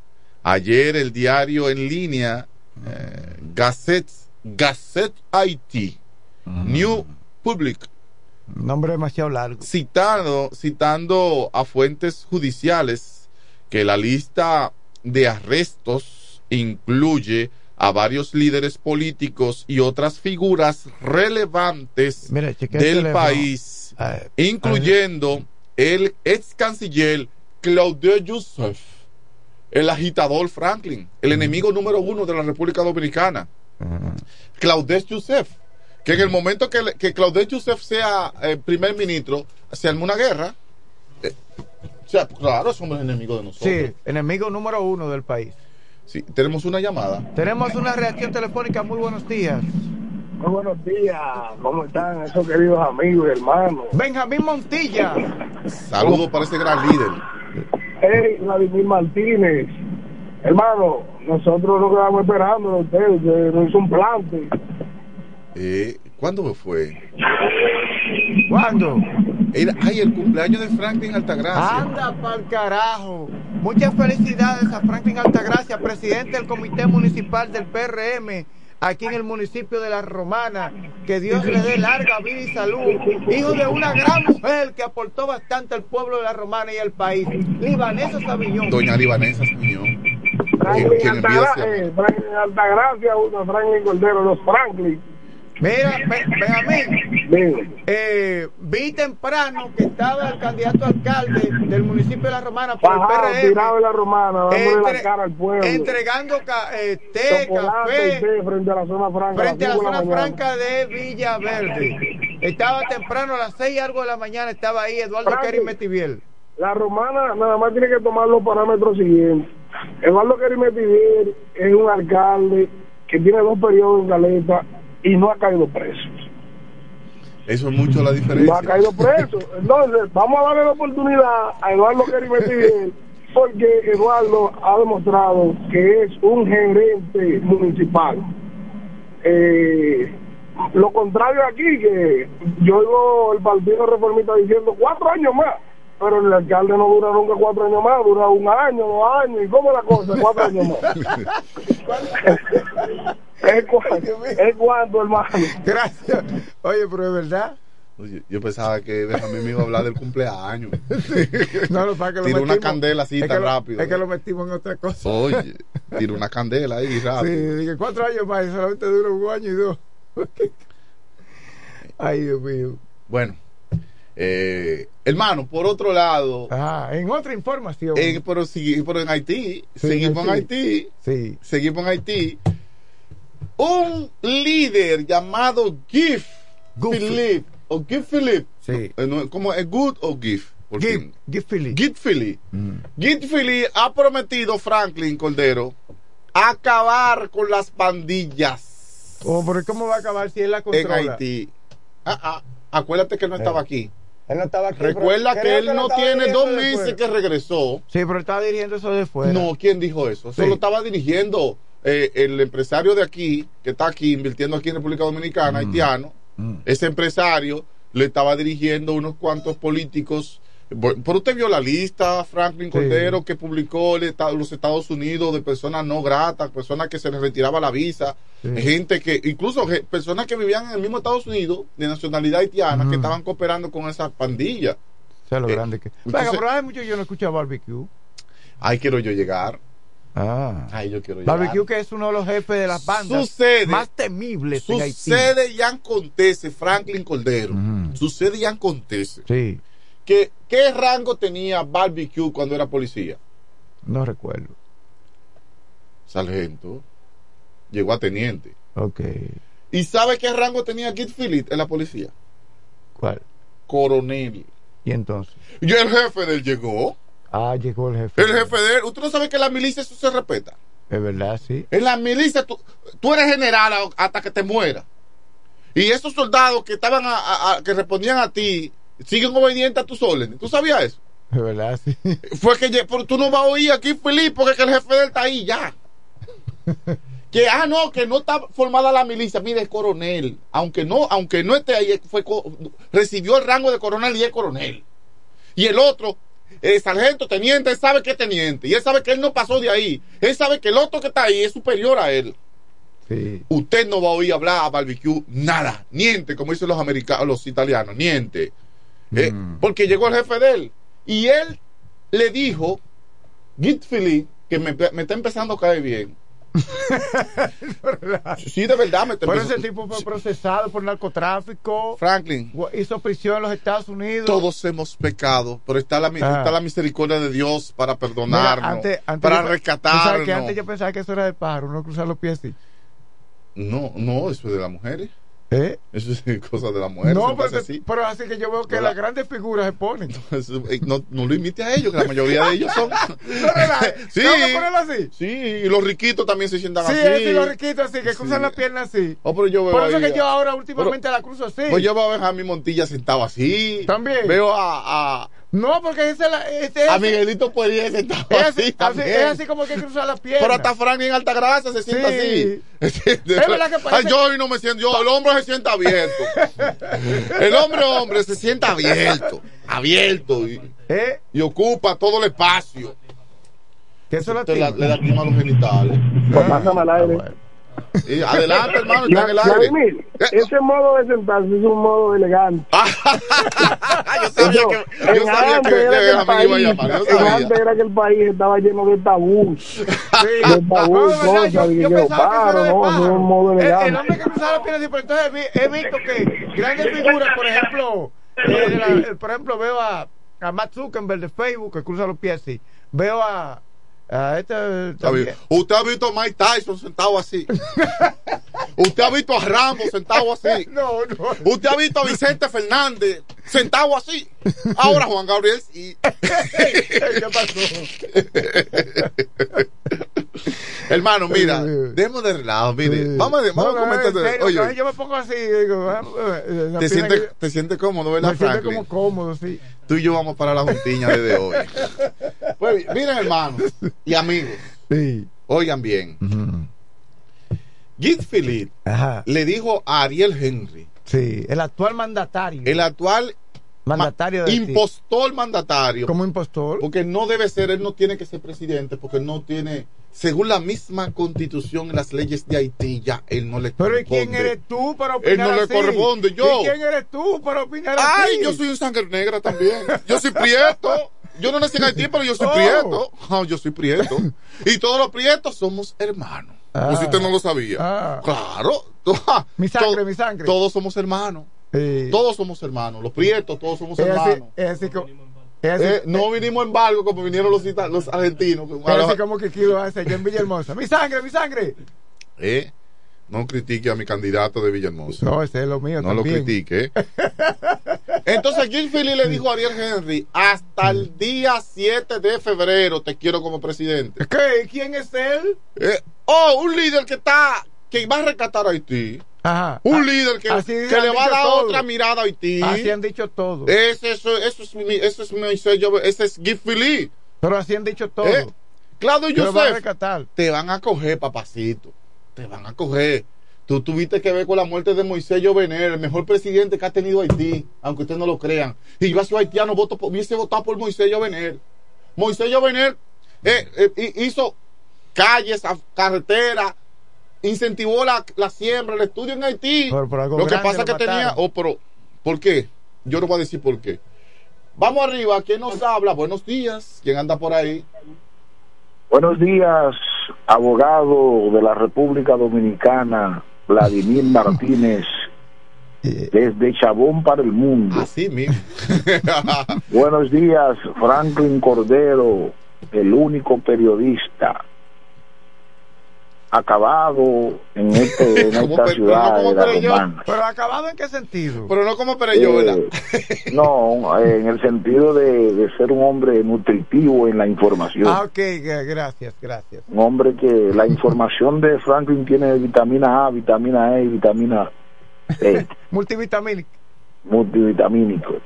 Ayer el diario en línea eh, Gazette, Gazette IT, New Public, Nombre demasiado largo. citando, citando a fuentes judiciales que la lista de arrestos incluye a varios líderes políticos y otras figuras relevantes Mira, del teléfono. país, incluyendo el ex canciller Claude Joseph, el agitador Franklin, el enemigo número uno de la República Dominicana. Claude Joseph, que en el momento que, que Claude Joseph sea eh, primer ministro, se arma una guerra. Eh, o sea, claro, somos enemigos de nosotros. Sí, enemigo número uno del país. Sí, tenemos una llamada. Tenemos una reacción telefónica. Muy buenos días. Muy buenos días, ¿cómo están esos queridos amigos y hermanos? Benjamín Montilla. Saludos para ese gran líder. Hey, Vladimir Martínez, hermano, nosotros nos quedamos esperando de usted, usted nos hizo un plante. Eh, ¿Cuándo fue? ¿Cuándo? Era, ay, el cumpleaños de Franklin Altagracia. Anda pa'l carajo. Muchas felicidades a Franklin Altagracia, presidente del Comité Municipal del PRM, aquí en el municipio de La Romana. Que Dios le dé larga vida y salud. Hijo de una gran mujer que aportó bastante al pueblo de La Romana y al país. Libanesa Sabiñón. Doña Libanesa Muñoz. Franklin, envía Altagra- eh, Franklin Altagracia, Franklin Cordero, los Franklin. Mira, Be- Benjamín, eh, vi temprano que estaba el candidato alcalde del municipio de La Romana por Bajado, el PRM. en la romana, Entre- la cara al pueblo. entregando ca- eh, té, café té frente a la zona franca. frente a la cinco de zona mañana. franca de Villaverde. Estaba temprano a las seis y algo de la mañana, estaba ahí Eduardo. Kerim Metiviel. La romana nada más tiene que tomar los parámetros siguientes. Eduardo Kerimetivier es un alcalde que tiene dos periodos en Caleta y no ha caído preso. Eso es mucho la No diferencia. ha caído preso. *laughs* Entonces, vamos a darle la oportunidad a Eduardo Kerimetivier porque Eduardo ha demostrado que es un gerente municipal. Eh, lo contrario aquí, que yo oigo el Partido Reformista diciendo cuatro años más, pero el alcalde no dura nunca cuatro años más, dura un año, dos años, ¿y cómo la cosa? Cuatro años más. *laughs* ¿Es, *laughs* cu- es cuánto, hermano? Gracias. Oye, pero es verdad. Oye, yo pensaba que Benjamín me iba a hablar del cumpleaños. No, lo para que lo Tira una candela así es tan lo- rápido. Es que lo metimos en otra cosa. Oye, tira una candela ahí Sí, rápido. dije cuatro años más y solamente dura un año y dos. Ay, Dios mío. Bueno, eh, hermano, por otro lado, Ah, en otra información. eh, pero, pero en Haití, Sí, seguimos en Haití. Haití, Sí. seguimos en Haití. Un líder llamado Gif Philip, o Gif Philip, Sí. Eh, ¿cómo es Good o Gif? Give, give Philly. Git Philly. Git Philly ha prometido Franklin Cordero acabar con las pandillas Oh, pero ¿cómo va a acabar si él la en controla? Haití. Ah, ah, acuérdate que no estaba aquí. Él no estaba aquí. Recuerda pero que él no tiene dos meses que regresó. Sí, pero estaba dirigiendo eso de fuera. No, ¿quién dijo eso? Eso Sí. lo estaba dirigiendo eh, el empresario de aquí, que está aquí invirtiendo aquí en República Dominicana, haitiano. Ese empresario le estaba dirigiendo unos cuantos políticos. Por- Pero usted vio la lista, Franklin Sí. Cordero, que publicó el los Estados Unidos de personas no gratas, personas que se les retiraba la visa, Sí. gente que, incluso personas que vivían en el mismo Estados Unidos, de nacionalidad haitiana, que estaban cooperando con esa pandilla. O sea, lo Eh, grande que. Venga, pero hace mucho yo no escucho a Barbecue. Ahí quiero yo llegar. Ah. Yo quiero. Barbecue que es uno de los jefes de las bandas Sucede. más temibles Haití. Sucede y acontece, Franklin Cordero. Sucede y acontece. Sí, Que, ¿Qué rango tenía Barbecue cuando era policía? no recuerdo. Sargento. Llegó a teniente. Ok. ¿Y sabe qué rango tenía Kit Phillips en la policía? ¿Cuál? Coronel. ¿Y entonces? Y el jefe de él llegó. Ah, llegó el jefe. El jefe de él. Usted no sabe que en la milicia eso se respeta. Es verdad, sí. En la milicia tú, tú eres general hasta que te mueras. Y esos soldados que estaban a- a- a- que respondían a ti siguen obedientes a tus órdenes. ¿Tú sabías eso? Es verdad, sí. *laughs* Fue que pero tú no vas a oír aquí Felipe porque que el jefe de él está ahí ya. *laughs* que ah no que no está formada la milicia mire es coronel aunque no aunque no esté ahí fue recibió el rango de coronel y es coronel y el otro el sargento teniente él sabe que es teniente y él sabe que él no pasó de ahí él sabe que el otro que está ahí es superior a él sí. usted no va a oír hablar a barbecue nada niente como dicen los americanos los italianos niente eh, mm. porque llegó el jefe de él y él le dijo Git Philly que me, me está empezando a caer bien *laughs* sí, de verdad. Me por ese tipo fue procesado por narcotráfico. Franklin. Hizo prisión en los Estados Unidos. Todos hemos pecado, pero está la, está la misericordia de Dios para perdonarnos, para rescatarnos. que antes yo pensaba que eso era de pájaro, no cruzar los pies así. No, no, eso es de las mujeres. ¿Eh? Eso es *laughs* cosa de la mujer. No, pero así. pero así que yo veo que las grandes figuras se ponen. *laughs* No, no, lo imite a ellos, que la mayoría de ellos son. *laughs* sí, así? Sí, y los riquitos también se sientan sí, así. Sí, los riquitos así, que cruzan las piernas así. Oh, pero yo veo Por eso que yo ahora últimamente la cruzo así. Pues yo veo a mi Montilla sentado así. También. Veo a, a no, porque ese, este, a Miguelito podría sentar es así, así, Es así como que cruza la pierna. Pero hasta Frank en alta grasa se sienta así. *laughs* Es verdad que parece... Yo hoy no me siento, yo, el hombre se sienta abierto. *laughs* el hombre, hombre, se sienta abierto, abierto y, ¿Eh? y ocupa todo el espacio. ¿Qué eso le, le da clima a los genitales. Pues pásame al aire. Y adelante, hermano, está en el aire. ese modo de sentarse es un modo elegante. *laughs* yo sabía que, yo sabía que, era que el país, antes era que el país estaba lleno de tabú. *laughs* Sí. De tabú y cosas. Yo, yo, yo, paro, no, era es un modo elegante. El, el hombre que cruzaba las piernas, pero entonces he visto que grandes figuras, por ejemplo, eh, la, por ejemplo, veo a, a Matt Zuckerberg de Facebook que cruza los pies así. Veo a Ah, este, Usted ha visto a Mike Tyson sentado así. *laughs* Usted ha visto a Ramos sentado así. *laughs* No, no. Usted ha visto a Vicente Fernández sentado así. Ahora Juan Gabriel *laughs* y ¿Qué pasó? *laughs* Hermano, mira, demos de relajo, mire, vamos, a, vamos a comentar. Oye, yo me pongo así, digo, te sientes te sientes cómodo, ¿verdad, Me siento como cómodo, sí. Tú y yo vamos para la juntiña desde hoy. *laughs* Pues miren, hermanos y amigos, sí. oigan bien. Uh Git Philip le dijo a Ariel Henry. Sí, el actual mandatario. El actual mandatario de impostor mandatario. ¿Cómo impostor? Porque no debe ser, él no tiene que ser presidente, porque no tiene, según la misma constitución y las leyes de Haití, ya él no le corresponde. Pero ¿y quién eres tú para opinar Él no así? le corresponde, yo. ¿Y quién eres tú para opinar Ay, así? yo soy un sangre negra también. Yo soy prieto. Yo no nací en Haití, pero yo soy oh. prieto. Oh, yo soy prieto. Y todos los prietos somos hermanos. Ah. Pues usted no lo sabía. Ah. Claro. *laughs* mi sangre, mi sangre. Todos somos hermanos. Sí. Todos somos hermanos. Los prietos, todos somos es hermanos. Así, es así como, eh, no vinimos en barco como vinieron los, los argentinos. Así como que Kilo hace yo en Villahermosa. ¡Mi sangre, mi sangre! Eh, no critique a mi candidato de Villahermosa. No, ese es lo mío no también. lo critique. *laughs* Entonces Gil Philly le dijo a Ariel Henry, hasta el día 7 de febrero te quiero como presidente. ¿Qué? ¿Quién es él? Eh, oh, un líder que está, que va a rescatar a Haití. Ajá. Un líder que, que le va a dar todo. otra mirada a Haití. Así han dicho todo. Ese, eso, eso es eso es sello, ese es Gil Philly. Pero así han dicho todo. Eh, Claudio Joseph, rescatar. te van a coger, papacito. Te van a coger. Tú tuviste que ver con la muerte de Moisés Jovenel, el mejor presidente que ha tenido Haití, aunque ustedes no lo crean. Y yo a su haitiano voto por, hubiese votado por Moisés Jovenel. Moisés Jovenel eh, eh, hizo calles, carreteras, incentivó la, la, siembra, el estudio en Haití. Por, por lo que pasa es que tenía. Oh, pero, ¿Por qué? Yo no voy a decir por qué. Vamos arriba, ¿quién nos habla? Buenos días, ¿quién anda por ahí? Buenos días, abogado de la República Dominicana, Vladimir *laughs* Martínez, desde Chabón para el mundo. Así mismo. *laughs* Buenos días, Franklin Cordero, el único periodista acabado en, este, *laughs* en esta ciudad no de la Romana. ¿Pero acabado en qué sentido? Pero no como Perello, ¿verdad? Eh, no, en el sentido de, de, ser un hombre nutritivo en la información. Ah, ok, gracias, gracias. Un hombre que la información de Franklin tiene vitamina A, vitamina E y vitamina C. *laughs* Multivitamínico. Multivitamínico.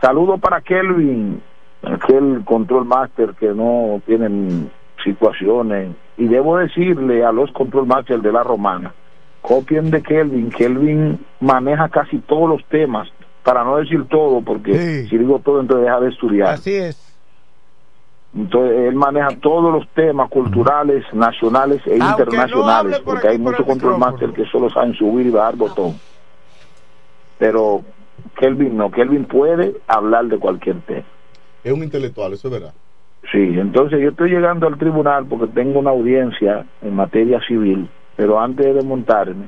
Saludo para Kelvin, aquel control master que no tiene situaciones. Y debo decirle a los control masters de la romana, copien de Kelvin, Kelvin maneja casi todos los temas, para no decir todo, porque si digo todo entonces deja de estudiar. Así es. Entonces, él maneja todos los temas culturales, nacionales e Aunque internacionales, no hable por porque hay por muchos control master que solo saben subir y bajar botón. Pero Kelvin no, Kelvin puede hablar de cualquier tema. Es un intelectual, eso es verdad. Sí, entonces yo estoy llegando al tribunal porque tengo una audiencia en materia civil, pero antes de montarme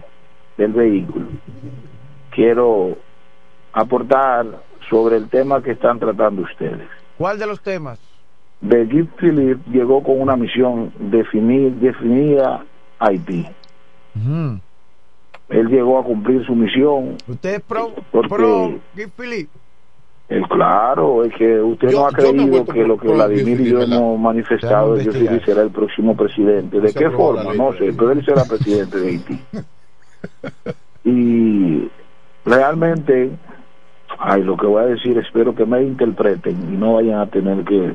del vehículo, quiero aportar sobre el tema que están tratando ustedes. ¿Cuál de los temas? Brigitte Philip llegó con una misión definir, definida a Haití. Él llegó a cumplir su misión. ¿Usted es pro, Porque- pro Philip? El claro, es que usted Yo- no ha creído que lo que Vladimir y yo hemos manifestado es que será el próximo presidente. ¿De qué forma? No sé, pero él será presidente de Haití. *laughs* Y realmente, ay, lo que voy a decir, espero que me interpreten y no vayan a tener que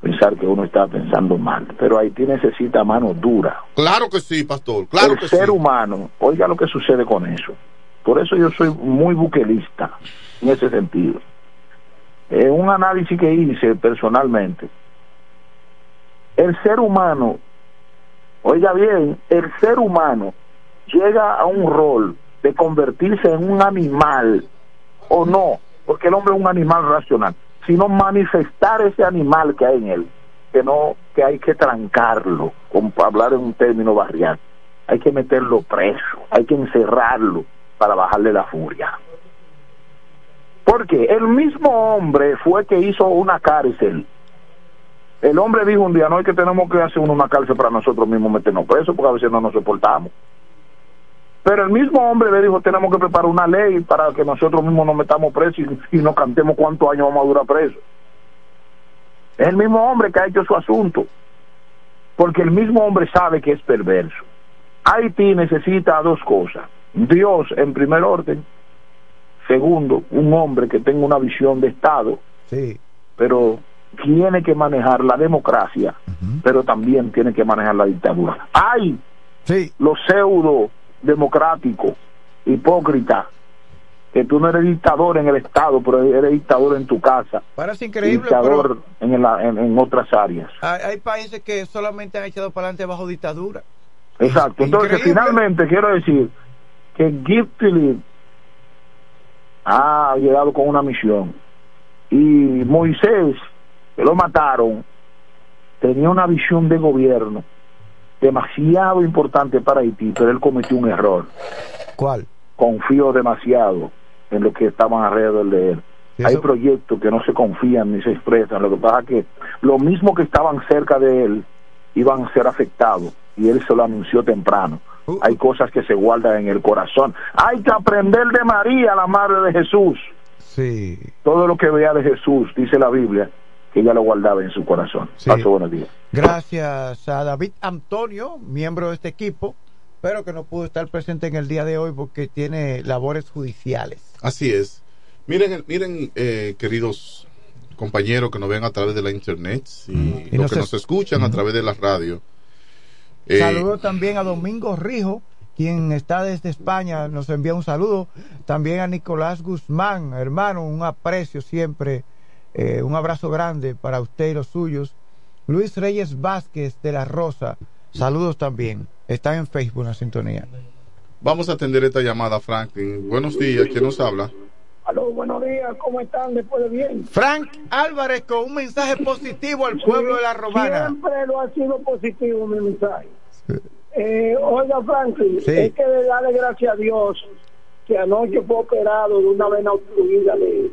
pensar que uno está pensando mal. Pero Haití necesita mano dura. Claro que sí, pastor, claro el que ser sí. humano, oiga lo que sucede con eso. Por eso yo soy muy buquelista en ese sentido. En un análisis que hice personalmente, el ser humano, oiga bien, el ser humano llega a un rol de convertirse en un animal o no, porque el hombre es un animal racional, sino manifestar ese animal que hay en él, que no, que hay que trancarlo, como para hablar en un término barrial, hay que meterlo preso, hay que encerrarlo para bajarle la furia. Porque el mismo hombre fue que hizo una cárcel. El hombre dijo un día, no es que tenemos que hacer una cárcel para nosotros mismos meternos presos, porque a veces no nos soportamos. Pero el mismo hombre le dijo, tenemos que preparar una ley para que nosotros mismos nos metamos presos y, y nos cantemos cuántos años vamos a durar presos. Es el mismo hombre que ha hecho su asunto. Porque el mismo hombre sabe que es perverso. Haití necesita dos cosas. Dios en primer orden. Segundo, un hombre que tenga una visión de Estado. Sí. Pero tiene que manejar la democracia, pero también tiene que manejar la dictadura. Hay los pseudo democráticos, hipócritas, que tú no eres dictador en el Estado, pero eres dictador en tu casa. Parece increíble, dictador en, la- en- en otras áreas. Hay, hay países que solamente han echado para adelante bajo dictadura. Exacto. Entonces, Increíble. finalmente, quiero decir que Guy Philip ha llegado con una misión. Y Moisés, que lo mataron, tenía una visión de gobierno demasiado importante para Haití, pero él cometió un error. ¿Cuál? Confió demasiado en lo que estaban alrededor de él. Hay proyectos que no se confían ni se expresan. Lo que pasa es que lo mismo que estaban cerca de él iban a ser afectados y él se lo anunció temprano. Hay cosas que se guardan en el corazón. Hay que aprender de María, la madre de Jesús. Sí. Todo lo que vea de Jesús, dice la Biblia, que ella lo guardaba en su corazón. Paso buenos días. Gracias a David Antonio, miembro de este equipo, pero que no pudo estar presente en el día de hoy porque tiene labores judiciales. Así es. Miren, miren eh, queridos compañeros que nos ven a través de la internet y, Y los nos que es- nos escuchan a través de la radio. Eh, Saludo también a Domingo Rijo, quien está desde España, nos envía un saludo. También a Nicolás Guzmán, hermano, un aprecio siempre, eh, un abrazo grande para usted y los suyos. Luis Reyes Vázquez de la Rosa, saludos también. Está en Facebook la sintonía. Vamos a atender esta llamada, Franklin. Buenos días, ¿quién nos habla? Aló, buenos días, ¿cómo están después de bien? Frank Álvarez con un mensaje positivo al pueblo de la Romana. Siempre lo ha sido positivo mi mensaje. Eh, oiga, Franklin, Sí. es que de darle gracias a Dios que anoche fue operado de una vena obstruida de,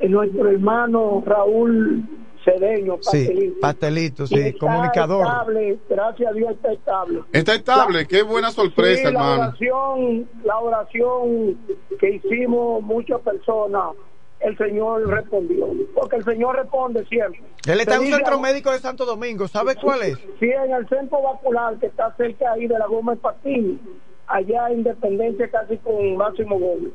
de nuestro hermano Raúl Cedeño. Sí, Pastelito. pastelito, Y sí, está comunicador. Estable, gracias a Dios está estable. Está estable, qué buena sorpresa, Sí, la hermano. oración, la oración que hicimos muchas personas, el Señor respondió. Porque el Señor responde siempre. Él está en un centro a- médico de Santo Domingo, ¿sabe cuál es? Sí, en el centro vascular que está cerca ahí de la Gómez Patín, allá en Independencia casi con Máximo Gómez.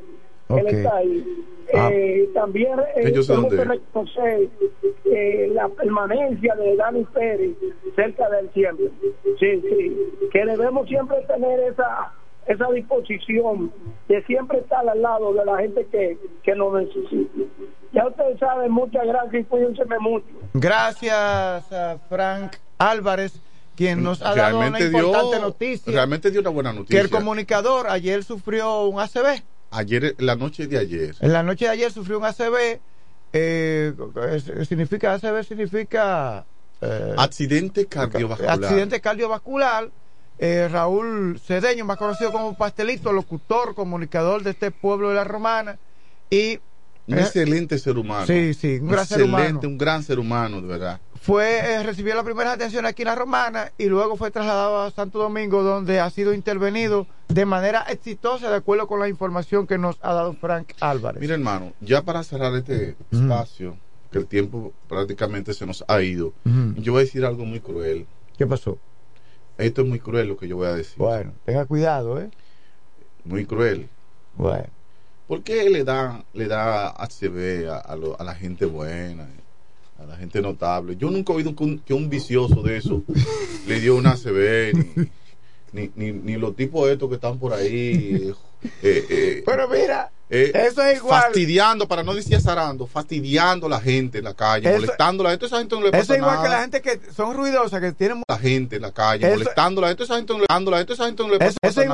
Ok. Él está ahí. Ah. Eh, también eh, tengo que reconocer eh, la permanencia de Dani Pérez cerca de él siempre. Sí, sí. Que debemos siempre tener esa esa disposición de siempre estar al lado de la gente que, que nos necesita. Ya ustedes saben, muchas gracias y cuídense mucho. Gracias a Frank Álvarez, quien nos ha dado una importante dio, noticia. realmente dio una buena Que noticia. el comunicador ayer sufrió un ACV. Ayer, la noche de ayer. En la noche de ayer sufrió un ACV. Eh, significa ACV significa eh, Accidente cardiovascular. accidente cardiovascular. Eh, Raúl Cedeño, más conocido como Pastelito, locutor, comunicador de este pueblo de la Romana. Y Un eh, excelente ser humano. Sí, sí, un gran ser excelente, humano. un gran ser humano, de verdad. Fue eh, recibió las primeras atenciones aquí en la Romana y luego fue trasladado a Santo Domingo donde ha sido intervenido de manera exitosa de acuerdo con la información que nos ha dado Frank Álvarez. Mira, hermano, ya para cerrar este espacio, que el tiempo prácticamente se nos ha ido, yo voy a decir algo muy cruel. ¿Qué pasó? Esto es muy cruel lo que yo voy a decir. Bueno, tenga cuidado, ¿eh? Muy cruel. Bueno. ¿Por qué le da, le da ACB a, a lo- a la gente buena, a la gente notable? Yo nunca he oído que un, que un vicioso de eso *laughs* le dio una ACB, ni, ni, ni, ni los tipos estos que están por ahí. eh, eh, Pero mira, eh, eso es igual. Fastidiando, para no decir azarando, fastidiando a la gente en la calle, Eso- molestándola. Entonces, esa gente no le pasa Eso es igual nada. que la gente que son ruidosas, que tienen La gente en la calle, Eso- molestándola. Entonces, esa gente no le, esa gente no le Eso- pasa eso es nada.